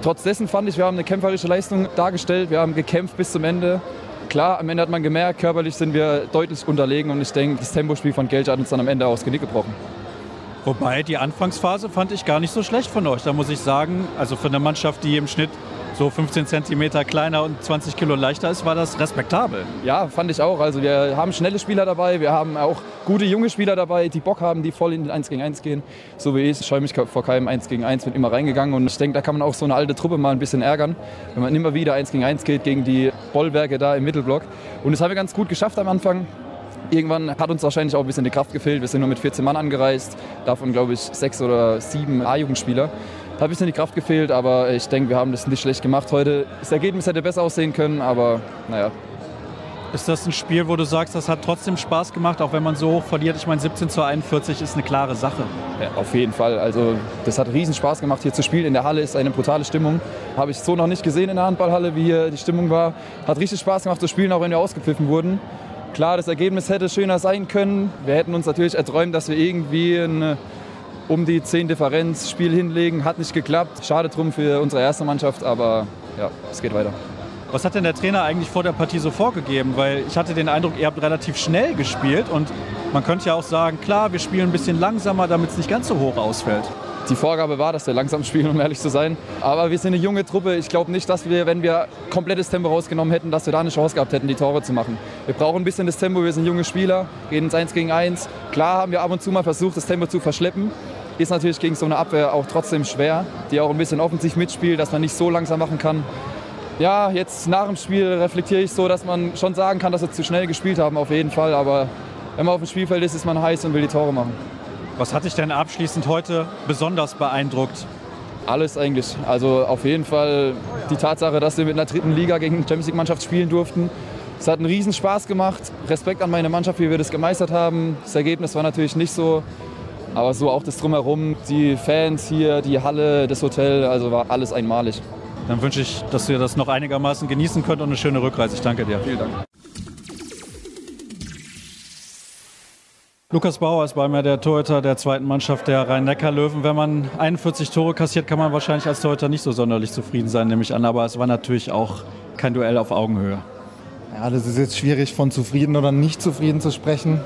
Trotz dessen fand ich, wir haben eine kämpferische Leistung dargestellt. Wir haben gekämpft bis zum Ende. Klar, am Ende hat man gemerkt, körperlich sind wir deutlich unterlegen und ich denke, das Tempospiel von Geld hat uns dann am Ende aufs Genick gebrochen. Wobei, die Anfangsphase fand ich gar nicht so schlecht von euch. Da muss ich sagen, also für eine Mannschaft, die im Schnitt so 15 Zentimeter kleiner und 20 Kilo leichter ist, war das respektabel. Ja, fand ich auch. Also wir haben schnelle Spieler dabei, wir haben auch gute junge Spieler dabei, die Bock haben, die voll in den 1 gegen 1 gehen. So wie ich, ich scheue mich vor keinem 1 gegen 1, bin immer reingegangen und ich denke, da kann man auch so eine alte Truppe mal ein bisschen ärgern, wenn man immer wieder 1 gegen 1 geht gegen die Bollwerke da im Mittelblock. Und das haben wir ganz gut geschafft am Anfang. Irgendwann hat uns wahrscheinlich auch ein bisschen die Kraft gefehlt. Wir sind nur mit 14 Mann angereist, davon glaube ich sechs oder sieben A-Jugendspieler. Hat ein bisschen die Kraft gefehlt, aber ich denke, wir haben das nicht schlecht gemacht heute. Das Ergebnis hätte besser aussehen können, aber naja. Ist das ein Spiel, wo du sagst, das hat trotzdem Spaß gemacht, auch wenn man so hoch verliert? Ich meine, 17 zu 41 ist eine klare Sache. Ja, auf jeden Fall. Also, das hat riesen Spaß gemacht, hier zu spielen. In der Halle ist eine brutale Stimmung. Habe ich so noch nicht gesehen in der Handballhalle, wie hier die Stimmung war. Hat richtig Spaß gemacht zu spielen, auch wenn wir ausgepfiffen wurden. Klar, das Ergebnis hätte schöner sein können. Wir hätten uns natürlich erträumt, dass wir irgendwie eine um die 10 Differenz Spiel hinlegen. Hat nicht geklappt. Schade drum für unsere erste Mannschaft, aber ja, es geht weiter. Was hat denn der Trainer eigentlich vor der Partie so vorgegeben? Weil ich hatte den Eindruck, ihr habt relativ schnell gespielt und man könnte ja auch sagen, klar, wir spielen ein bisschen langsamer, damit es nicht ganz so hoch ausfällt. Die Vorgabe war, dass wir langsam spielen, um ehrlich zu sein. Aber wir sind eine junge Truppe. Ich glaube nicht, dass wir, wenn wir komplettes Tempo rausgenommen hätten, dass wir da eine Chance gehabt hätten, die Tore zu machen. Wir brauchen ein bisschen das Tempo. Wir sind junge Spieler, gehen ins 1 gegen 1. Klar haben wir ab und zu mal versucht, das Tempo zu verschleppen. Ist natürlich gegen so eine Abwehr auch trotzdem schwer, die auch ein bisschen offensiv mitspielt, dass man nicht so langsam machen kann. Ja, jetzt nach dem Spiel reflektiere ich so, dass man schon sagen kann, dass wir zu schnell gespielt haben, auf jeden Fall. Aber wenn man auf dem Spielfeld ist, ist man heiß und will die Tore machen. Was hat dich denn abschließend heute besonders beeindruckt? Alles eigentlich. Also auf jeden Fall die Tatsache, dass wir mit einer dritten Liga gegen eine Champions League-Mannschaft spielen durften. Es hat einen riesen Spaß gemacht. Respekt an meine Mannschaft, wie wir das gemeistert haben. Das Ergebnis war natürlich nicht so aber so auch das Drumherum, die Fans hier, die Halle, das Hotel, also war alles einmalig. Dann wünsche ich, dass ihr das noch einigermaßen genießen könnt und eine schöne Rückreise. Ich danke dir. Vielen Dank. Lukas Bauer ist bei mir der Torhüter der zweiten Mannschaft der Rhein-Neckar-Löwen. Wenn man 41 Tore kassiert, kann man wahrscheinlich als Torhüter nicht so sonderlich zufrieden sein, nehme ich an. Aber es war natürlich auch kein Duell auf Augenhöhe. Ja, das ist jetzt schwierig von zufrieden oder nicht zufrieden zu sprechen.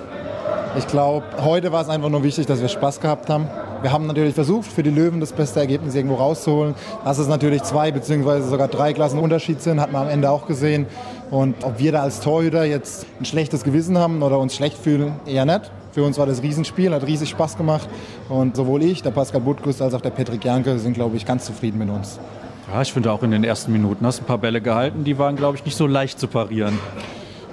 Ich glaube, heute war es einfach nur wichtig, dass wir Spaß gehabt haben. Wir haben natürlich versucht, für die Löwen das beste Ergebnis irgendwo rauszuholen. Dass es natürlich zwei beziehungsweise sogar drei Klassen Unterschied sind, hat man am Ende auch gesehen. Und ob wir da als Torhüter jetzt ein schlechtes Gewissen haben oder uns schlecht fühlen, eher nicht. Für uns war das Riesenspiel, hat riesig Spaß gemacht. Und sowohl ich, der Pascal Butkus, als auch der Patrick Janke sind, glaube ich, ganz zufrieden mit uns. Ja, ich finde auch in den ersten Minuten hast du ein paar Bälle gehalten, die waren, glaube ich, nicht so leicht zu parieren.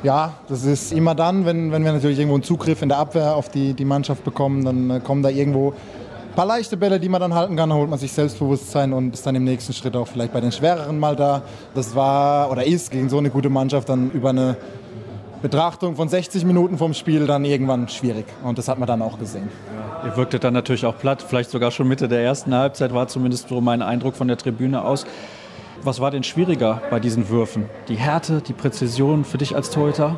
Ja, das ist immer dann, wenn, wenn wir natürlich irgendwo einen Zugriff in der Abwehr auf die, die Mannschaft bekommen, dann äh, kommen da irgendwo ein paar leichte Bälle, die man dann halten kann, holt man sich Selbstbewusstsein und ist dann im nächsten Schritt auch vielleicht bei den schwereren mal da. Das war oder ist gegen so eine gute Mannschaft dann über eine Betrachtung von 60 Minuten vom Spiel dann irgendwann schwierig. Und das hat man dann auch gesehen. Ihr wirktet dann natürlich auch platt, vielleicht sogar schon Mitte der ersten Halbzeit, war zumindest so mein Eindruck von der Tribüne aus. Was war denn schwieriger bei diesen Würfen? Die Härte, die Präzision für dich als Torhüter?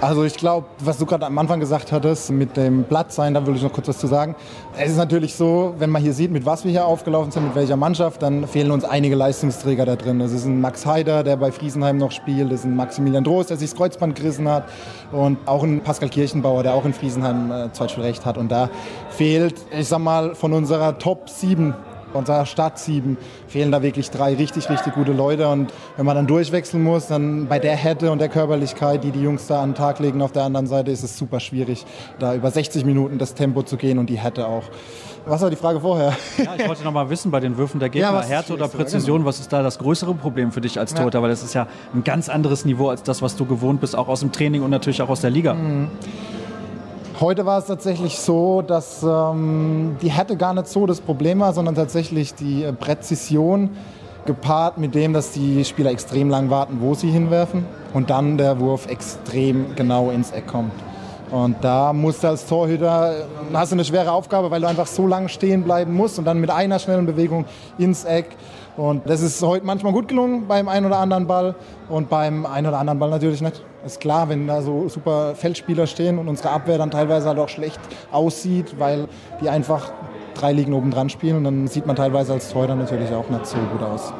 Also ich glaube, was du gerade am Anfang gesagt hattest mit dem Blatt sein, da will ich noch kurz was zu sagen. Es ist natürlich so, wenn man hier sieht, mit was wir hier aufgelaufen sind, mit welcher Mannschaft, dann fehlen uns einige Leistungsträger da drin. Das ist ein Max Heider, der bei Friesenheim noch spielt, das ist ein Maximilian Drost, der sich das Kreuzband gerissen hat und auch ein Pascal Kirchenbauer, der auch in Friesenheim äh, Zweitspielrecht hat. Und da fehlt, ich sag mal, von unserer Top 7 unserer Stadt sieben fehlen da wirklich drei richtig, richtig gute Leute. Und wenn man dann durchwechseln muss, dann bei der Härte und der Körperlichkeit, die die Jungs da an den Tag legen auf der anderen Seite, ist es super schwierig, da über 60 Minuten das Tempo zu gehen und die Härte auch. Was war die Frage vorher? Ja, ich wollte noch mal wissen, bei den Würfen der Gegner, [laughs] ja, Härte oder Präzision, genau. was ist da das größere Problem für dich als Torhüter? Ja. Weil das ist ja ein ganz anderes Niveau als das, was du gewohnt bist, auch aus dem Training und natürlich auch aus der Liga. Mhm. Heute war es tatsächlich so, dass ähm, die Härte gar nicht so das Problem war, sondern tatsächlich die äh, Präzision gepaart mit dem, dass die Spieler extrem lang warten, wo sie hinwerfen und dann der Wurf extrem genau ins Eck kommt. Und da musst du als Torhüter, äh, hast du eine schwere Aufgabe, weil du einfach so lange stehen bleiben musst und dann mit einer schnellen Bewegung ins Eck. Und das ist heute manchmal gut gelungen beim einen oder anderen Ball und beim einen oder anderen Ball natürlich nicht. Ist klar, wenn da so super Feldspieler stehen und unsere Abwehr dann teilweise halt auch schlecht aussieht, weil die einfach drei Ligen oben dran spielen dann sieht man teilweise als Torhüter natürlich auch nicht so gut aus.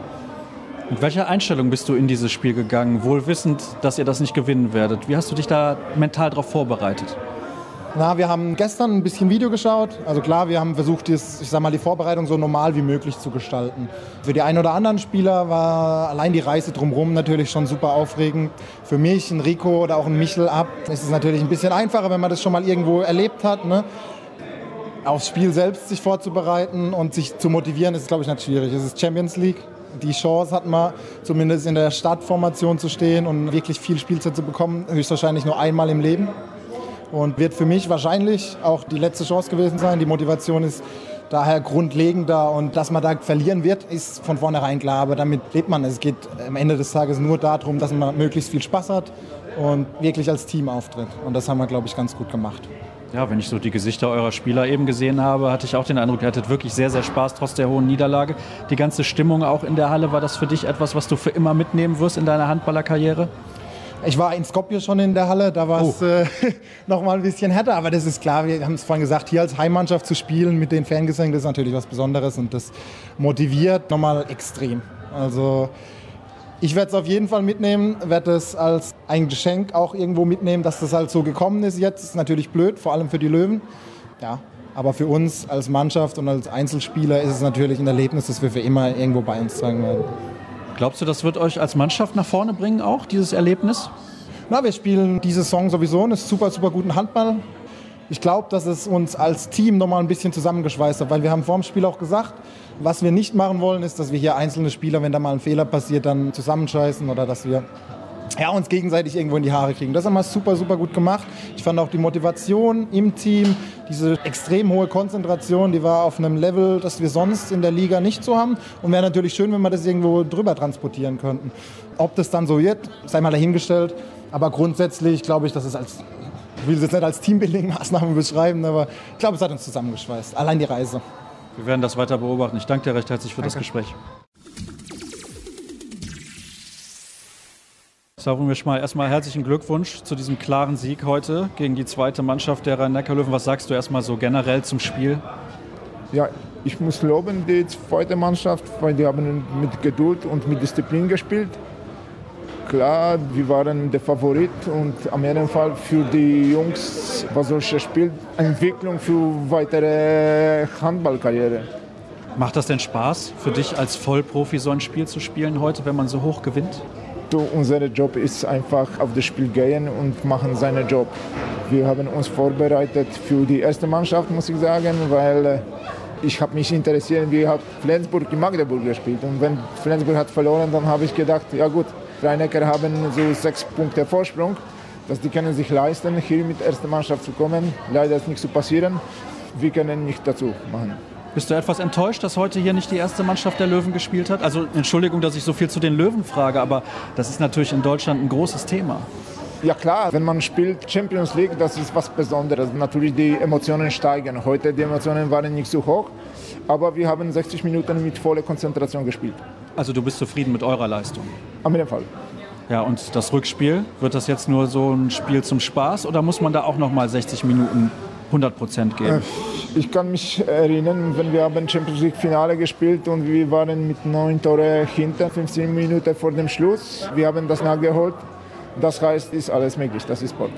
Mit welcher Einstellung bist du in dieses Spiel gegangen, wohl wissend, dass ihr das nicht gewinnen werdet? Wie hast du dich da mental darauf vorbereitet? Na, wir haben gestern ein bisschen Video geschaut. Also klar, wir haben versucht, das, ich sag mal, die Vorbereitung so normal wie möglich zu gestalten. Für die einen oder anderen Spieler war allein die Reise drumherum natürlich schon super aufregend. Für mich, ein Rico oder auch ein Michel ab, ist es natürlich ein bisschen einfacher, wenn man das schon mal irgendwo erlebt hat. Ne? Aufs Spiel selbst sich vorzubereiten und sich zu motivieren, ist, glaube ich, nicht schwierig. Es ist Champions League die Chance hat man, zumindest in der Startformation zu stehen und wirklich viel Spielzeit zu bekommen, höchstwahrscheinlich nur einmal im Leben. Und wird für mich wahrscheinlich auch die letzte Chance gewesen sein. Die Motivation ist daher grundlegender und dass man da verlieren wird, ist von vornherein klar. Aber damit lebt man. Es geht am Ende des Tages nur darum, dass man möglichst viel Spaß hat und wirklich als Team auftritt. Und das haben wir, glaube ich, ganz gut gemacht. Ja, wenn ich so die Gesichter eurer Spieler eben gesehen habe, hatte ich auch den Eindruck, ihr hattet wirklich sehr, sehr Spaß trotz der hohen Niederlage. Die ganze Stimmung auch in der Halle, war das für dich etwas, was du für immer mitnehmen wirst in deiner Handballerkarriere? Ich war in Skopje schon in der Halle, da war es oh. äh, [laughs] noch mal ein bisschen härter, aber das ist klar, wir haben es vorhin gesagt, hier als Heimmannschaft zu spielen mit den Fangesängen, das ist natürlich was Besonderes und das motiviert nochmal extrem. Also ich werde es auf jeden Fall mitnehmen, werde es als ein Geschenk auch irgendwo mitnehmen, dass das halt so gekommen ist jetzt. Ist natürlich blöd, vor allem für die Löwen. Ja, aber für uns als Mannschaft und als Einzelspieler ist es natürlich ein Erlebnis, das wir für immer irgendwo bei uns tragen werden. Glaubst du, das wird euch als Mannschaft nach vorne bringen, auch dieses Erlebnis? Na, wir spielen diese Saison sowieso einen super, super guten Handball. Ich glaube, dass es uns als Team nochmal ein bisschen zusammengeschweißt hat, weil wir haben vor dem Spiel auch gesagt, was wir nicht machen wollen, ist, dass wir hier einzelne Spieler, wenn da mal ein Fehler passiert, dann zusammenscheißen oder dass wir ja, uns gegenseitig irgendwo in die Haare kriegen. Das haben wir super, super gut gemacht. Ich fand auch die Motivation im Team, diese extrem hohe Konzentration, die war auf einem Level, das wir sonst in der Liga nicht so haben. Und wäre natürlich schön, wenn wir das irgendwo drüber transportieren könnten. Ob das dann so wird, sei mal dahingestellt. Aber grundsätzlich glaube ich, dass es als, ich will es jetzt nicht als Teambuilding-Maßnahme beschreiben, aber ich glaube, es hat uns zusammengeschweißt. Allein die Reise. Wir werden das weiter beobachten. Ich danke dir recht herzlich für danke. das Gespräch. Sagen wir mal erstmal herzlichen Glückwunsch zu diesem klaren Sieg heute gegen die zweite Mannschaft der Rhein-Neckar-Löwen. Was sagst du erstmal so generell zum Spiel? Ja, ich muss loben die zweite Mannschaft, weil die haben mit Geduld und mit Disziplin gespielt. klar, wir waren der Favorit und am jeden Fall für die Jungs war solches Spiel Entwicklung für weitere Handballkarriere. Macht das denn Spaß für dich als Vollprofi so ein Spiel zu spielen heute, wenn man so hoch gewinnt? Unser Job ist einfach auf das Spiel gehen und machen seinen Job. Wir haben uns vorbereitet für die erste Mannschaft, muss ich sagen, weil äh, ich habe mich interessiert, wie hat Flensburg in Magdeburg gespielt. Und wenn Flensburg hat verloren, dann habe ich gedacht, ja gut, Rhein-Neckar haben so sechs Punkte Vorsprung, dass die können sich leisten, hier mit der ersten Mannschaft zu kommen. Leider ist nichts zu passieren. Wir können nicht dazu machen. Bist du etwas enttäuscht, dass heute hier nicht die erste Mannschaft der Löwen gespielt hat? Also Entschuldigung, dass ich so viel zu den Löwen frage, aber das ist natürlich in Deutschland ein großes Thema. Ja klar, wenn man spielt Champions League, das ist was Besonderes. Natürlich die Emotionen steigen. Heute die Emotionen waren nicht so hoch, aber wir haben 60 Minuten mit voller Konzentration gespielt. Also du bist zufrieden mit eurer Leistung? Auf jeden Fall. Ja, und das Rückspiel, wird das jetzt nur so ein Spiel zum Spaß oder muss man da auch noch mal 60 Minuten 100 Prozent geben? Ich kann mich erinnern, wenn wir haben Champions League Finale gespielt und wir waren mit neun Tore hinter, 15 Minuten vor dem Schluss. Wir haben das nachgeholt. Das heißt, ist alles möglich. Das ist Sport.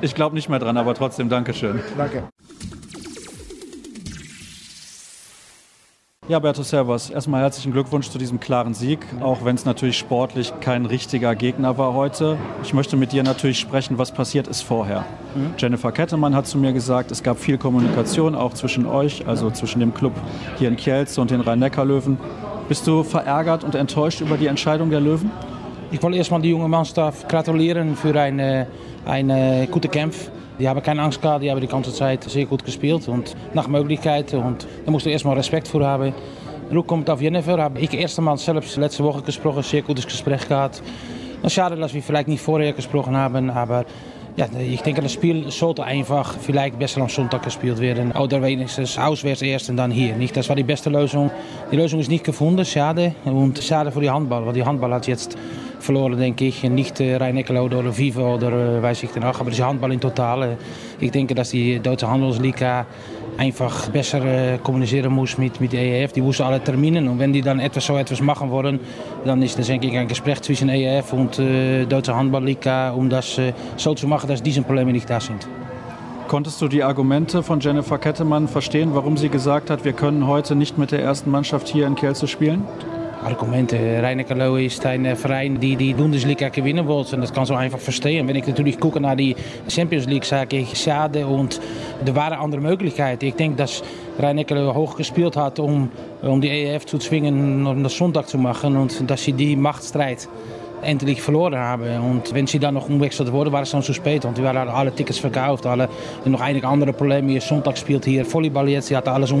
Ich glaube nicht mehr dran, aber trotzdem Dankeschön. Danke. Ja, Berto Servus, erstmal herzlichen Glückwunsch zu diesem klaren Sieg, auch wenn es natürlich sportlich kein richtiger Gegner war heute. Ich möchte mit dir natürlich sprechen, was passiert ist vorher. Mhm. Jennifer Kettemann hat zu mir gesagt, es gab viel Kommunikation auch zwischen euch, also zwischen dem Club hier in Kielce und den Rhein-Neckar-Löwen. Bist du verärgert und enttäuscht über die Entscheidung der Löwen? Ich wollte erstmal die junge Mannschaft gratulieren für einen, einen guten Kampf. Die haben keine Angst gehabt, die haben die ganze Zeit sehr gut gespielt und nach Möglichkeiten. Und da musst du erstmal Respekt für haben. Ruck kommt auf Jennifer, habe ich erst einmal selbst letzte Woche gesprochen, sehr gutes Gespräch gehabt. Und schade, dass wir vielleicht nicht vorher gesprochen haben, aber ja, ich denke, das Spiel sollte einfach vielleicht besser am Sonntag gespielt werden. Oder wenigstens auswärts erst und dann hier. Nicht, das war die beste Lösung. Die Lösung ist nicht gefunden, schade. Und schade für die Handball, weil die Handball hat jetzt verloren, äh, Rhein-Neckar oder Viva oder äh, weiß ich danach, aber die Handball in total. Ich denke, dass die Deutsche Handelsliga einfach besser äh, kommunizieren muss mit, mit EEF. Die wussten alle Terminen und wenn die dann etwas so etwas machen wollen, dann ist das denke ich ein Gespräch zwischen EEF und äh, Deutsche Handballliga, um das äh, so zu machen, dass diese Probleme nicht da sind. Konntest du die Argumente von Jennifer Kettemann verstehen, warum sie gesagt hat, wir können heute nicht mit der ersten Mannschaft hier in Kielce spielen? Argumente. Rhein-Neckar ist ein Verein, die die Bundesliga gewinnen wollte. Und das kann so einfach verstehen. Wenn ich natürlich gucke nach die Champions League, sage ich schade. Und er waren andere Möglichkeiten. Ich denke, dass Rhein-Neckar hoch gespielt hat, um, um die EF zu zwingen, um das Sonntag zu machen. Und dass sie die Machtstreit endlich verloren haben. Und wenn sie dann noch umwechselt worden, war es dann zu spät. Und die waren alle Tickets verkauft. Alle, noch einige andere Probleme. Sonntag spielt hier Volleyball jetzt. Sie hatten alles.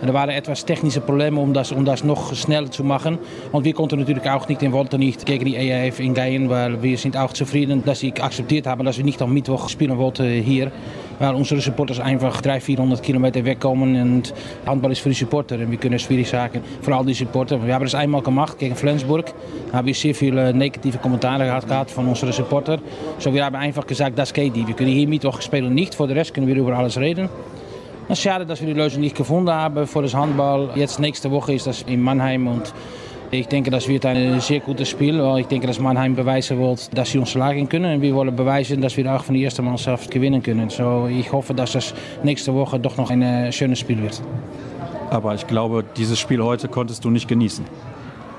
Und er waren etwas technische Probleme, um das, um das noch schneller zu machen. Und wir konnten natürlich auch nicht und wollten nicht gegen die EAF ingehen, weil wir sind auch zufrieden, dass sie akzeptiert haben, dass wir nicht am Mittwoch spielen wollten hier. Weil unsere Supporters einfach 300, 400 Kilometer wegkommen. Und Handball ist für die Supporter. Und wir können schwierig sagen, voor die Supporter. Wir haben das einmal gemacht gegen Flensburg. Da haben wir sehr viele negative Kommentare gehabt von unseren Supporter. So, wir haben einfach gesagt, das geht nicht. Wir können hier Mittwoch spielen nicht. Für den Rest können wir über alles reden. Es ist schade, dass wir die Lösung nicht gefunden haben für das Handball. Jetzt nächste Woche ist das in Mannheim ich denke, das wird ein sehr gutes Spiel. Weil ich denke, dass Mannheim beweisen wird, dass sie uns schlagen können. Und wir wollen beweisen, dass wir auch von der ersten Mannschaft gewinnen können. So, ich hoffe, dass das nächste Woche doch noch ein schönes Spiel wird. Aber ich glaube, dieses Spiel heute konntest du nicht genießen.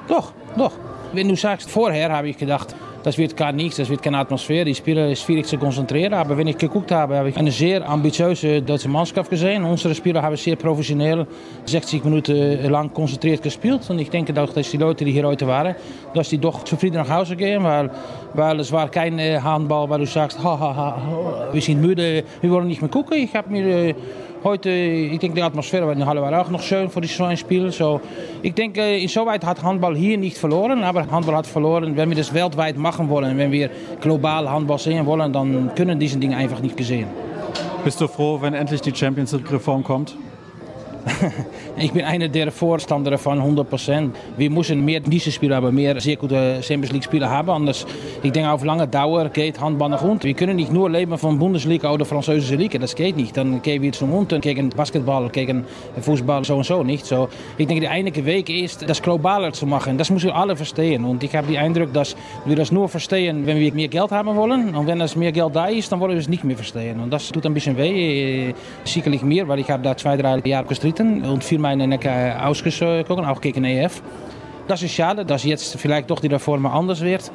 Doch, doch. Wenn du sagst, vorher habe ich gedacht, das wird gar nichts, das wird keine Atmosphäre. Die Spieler ist schwierig zu konzentrieren. Aber wenn ich geguckt habe, habe ich eine sehr ambitiöse deutsche Mannschaft gesehen. Unsere Spieler haben sehr professionell 60 Minuten lang konzentriert gespielt. Und ich denke auch, dass die Leute, die hier heute waren, dass die doch zufrieden nach Hause gehen. Weil, weil es war kein weil du ha, ha, wir sind müde, wir wollen nicht mehr gucken. Ich habe mir Heute, ich denke, die Atmosphäre in der Halle war auch noch schön für so ein Spiel. So, ich denke, insoweit hat Handball hier nicht verloren, aber Handball hat verloren. Wenn wir das weltweit machen wollen, wenn wir global Handball sehen wollen, dann können diese Dinge einfach nicht gesehen. Bist du froh, wenn endlich die Champions League-Reform kommt? [laughs] ich bin einer der Vorstander von 100 Prozent. Wir müssen mehr diese Spieler haben, mehr sehr gute Champions League Spieler haben. Anders, ich denke, auf lange Dauer geht Handball nach unten. Wir können nicht nur leben von Bundesliga oder französische Liga. Das geht nicht. Dann gehen wir zum unten gegen Basketball, gegen Fußball, so und so nicht. So, ich denke, der einzige Weg ist, das globaler zu machen. Das müssen wir alle verstehen. Und ich habe den Eindruck, dass wir das nur verstehen, wenn wir mehr Geld haben wollen. Und wenn es mehr Geld da ist, dann wollen wir es nicht mehr verstehen. Das tut ein bisschen weh. Sicherlich mir, weil ich habe da zwei, drei Jahre gestritten und viel meine Necke ausgezogen, auch gegen EF. Das ist schade, dass jetzt vielleicht doch die Reform anders wird.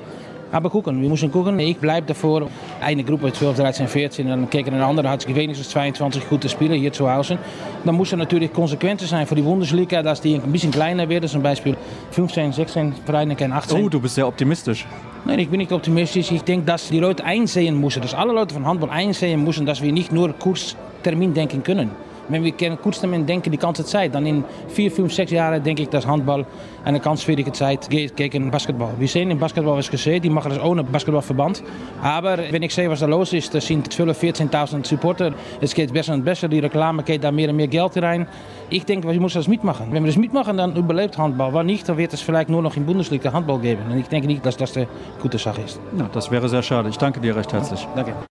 Aber gucken, wir müssen gucken. Ich bleibe davor. Eine Gruppe 12, 13, 14 und dann kijken een andere hat wenigstens 22 gute Spieler hier zu Hause. Dann muss er natürlich Konsequenzen sein für die Bundesliga, dass die ein bisschen kleiner werden. Zum Beispiel 15, 16 Vereine, kein 18. Oh, du bist sehr optimistisch. Nein, ich bin nicht optimistisch. Ich denke, dass die Leute einsehen müssen, dass alle Leute von Handball einsehen müssen, dass wir nicht nur Kurztermin denken können. Wenn wir Kurztermin denken die ganze Zeit, dann in vier, fünf, sechs Jahren denke ich, dass Handball eine ganz schwierige Zeit geht gegen Basketball. Wir sehen in Basketball was gesehen, die machen das ohne Basketballverband. Aber wenn ich sehe, was da los ist, da sind 12, 14.000 Supporter. Es geht besser und besser, die Reklame geht da mehr und mehr Geld rein. Ich denke, wir müssen das mitmachen. Wenn wir das mitmachen, dann überlebt Handball. Wenn nicht, dann wird es vielleicht nur noch in Bundesliga Handball geben. Und ich denke nicht, dass das eine gute Sache ist. Ja, das wäre sehr schade. Ich danke dir recht herzlich. Danke.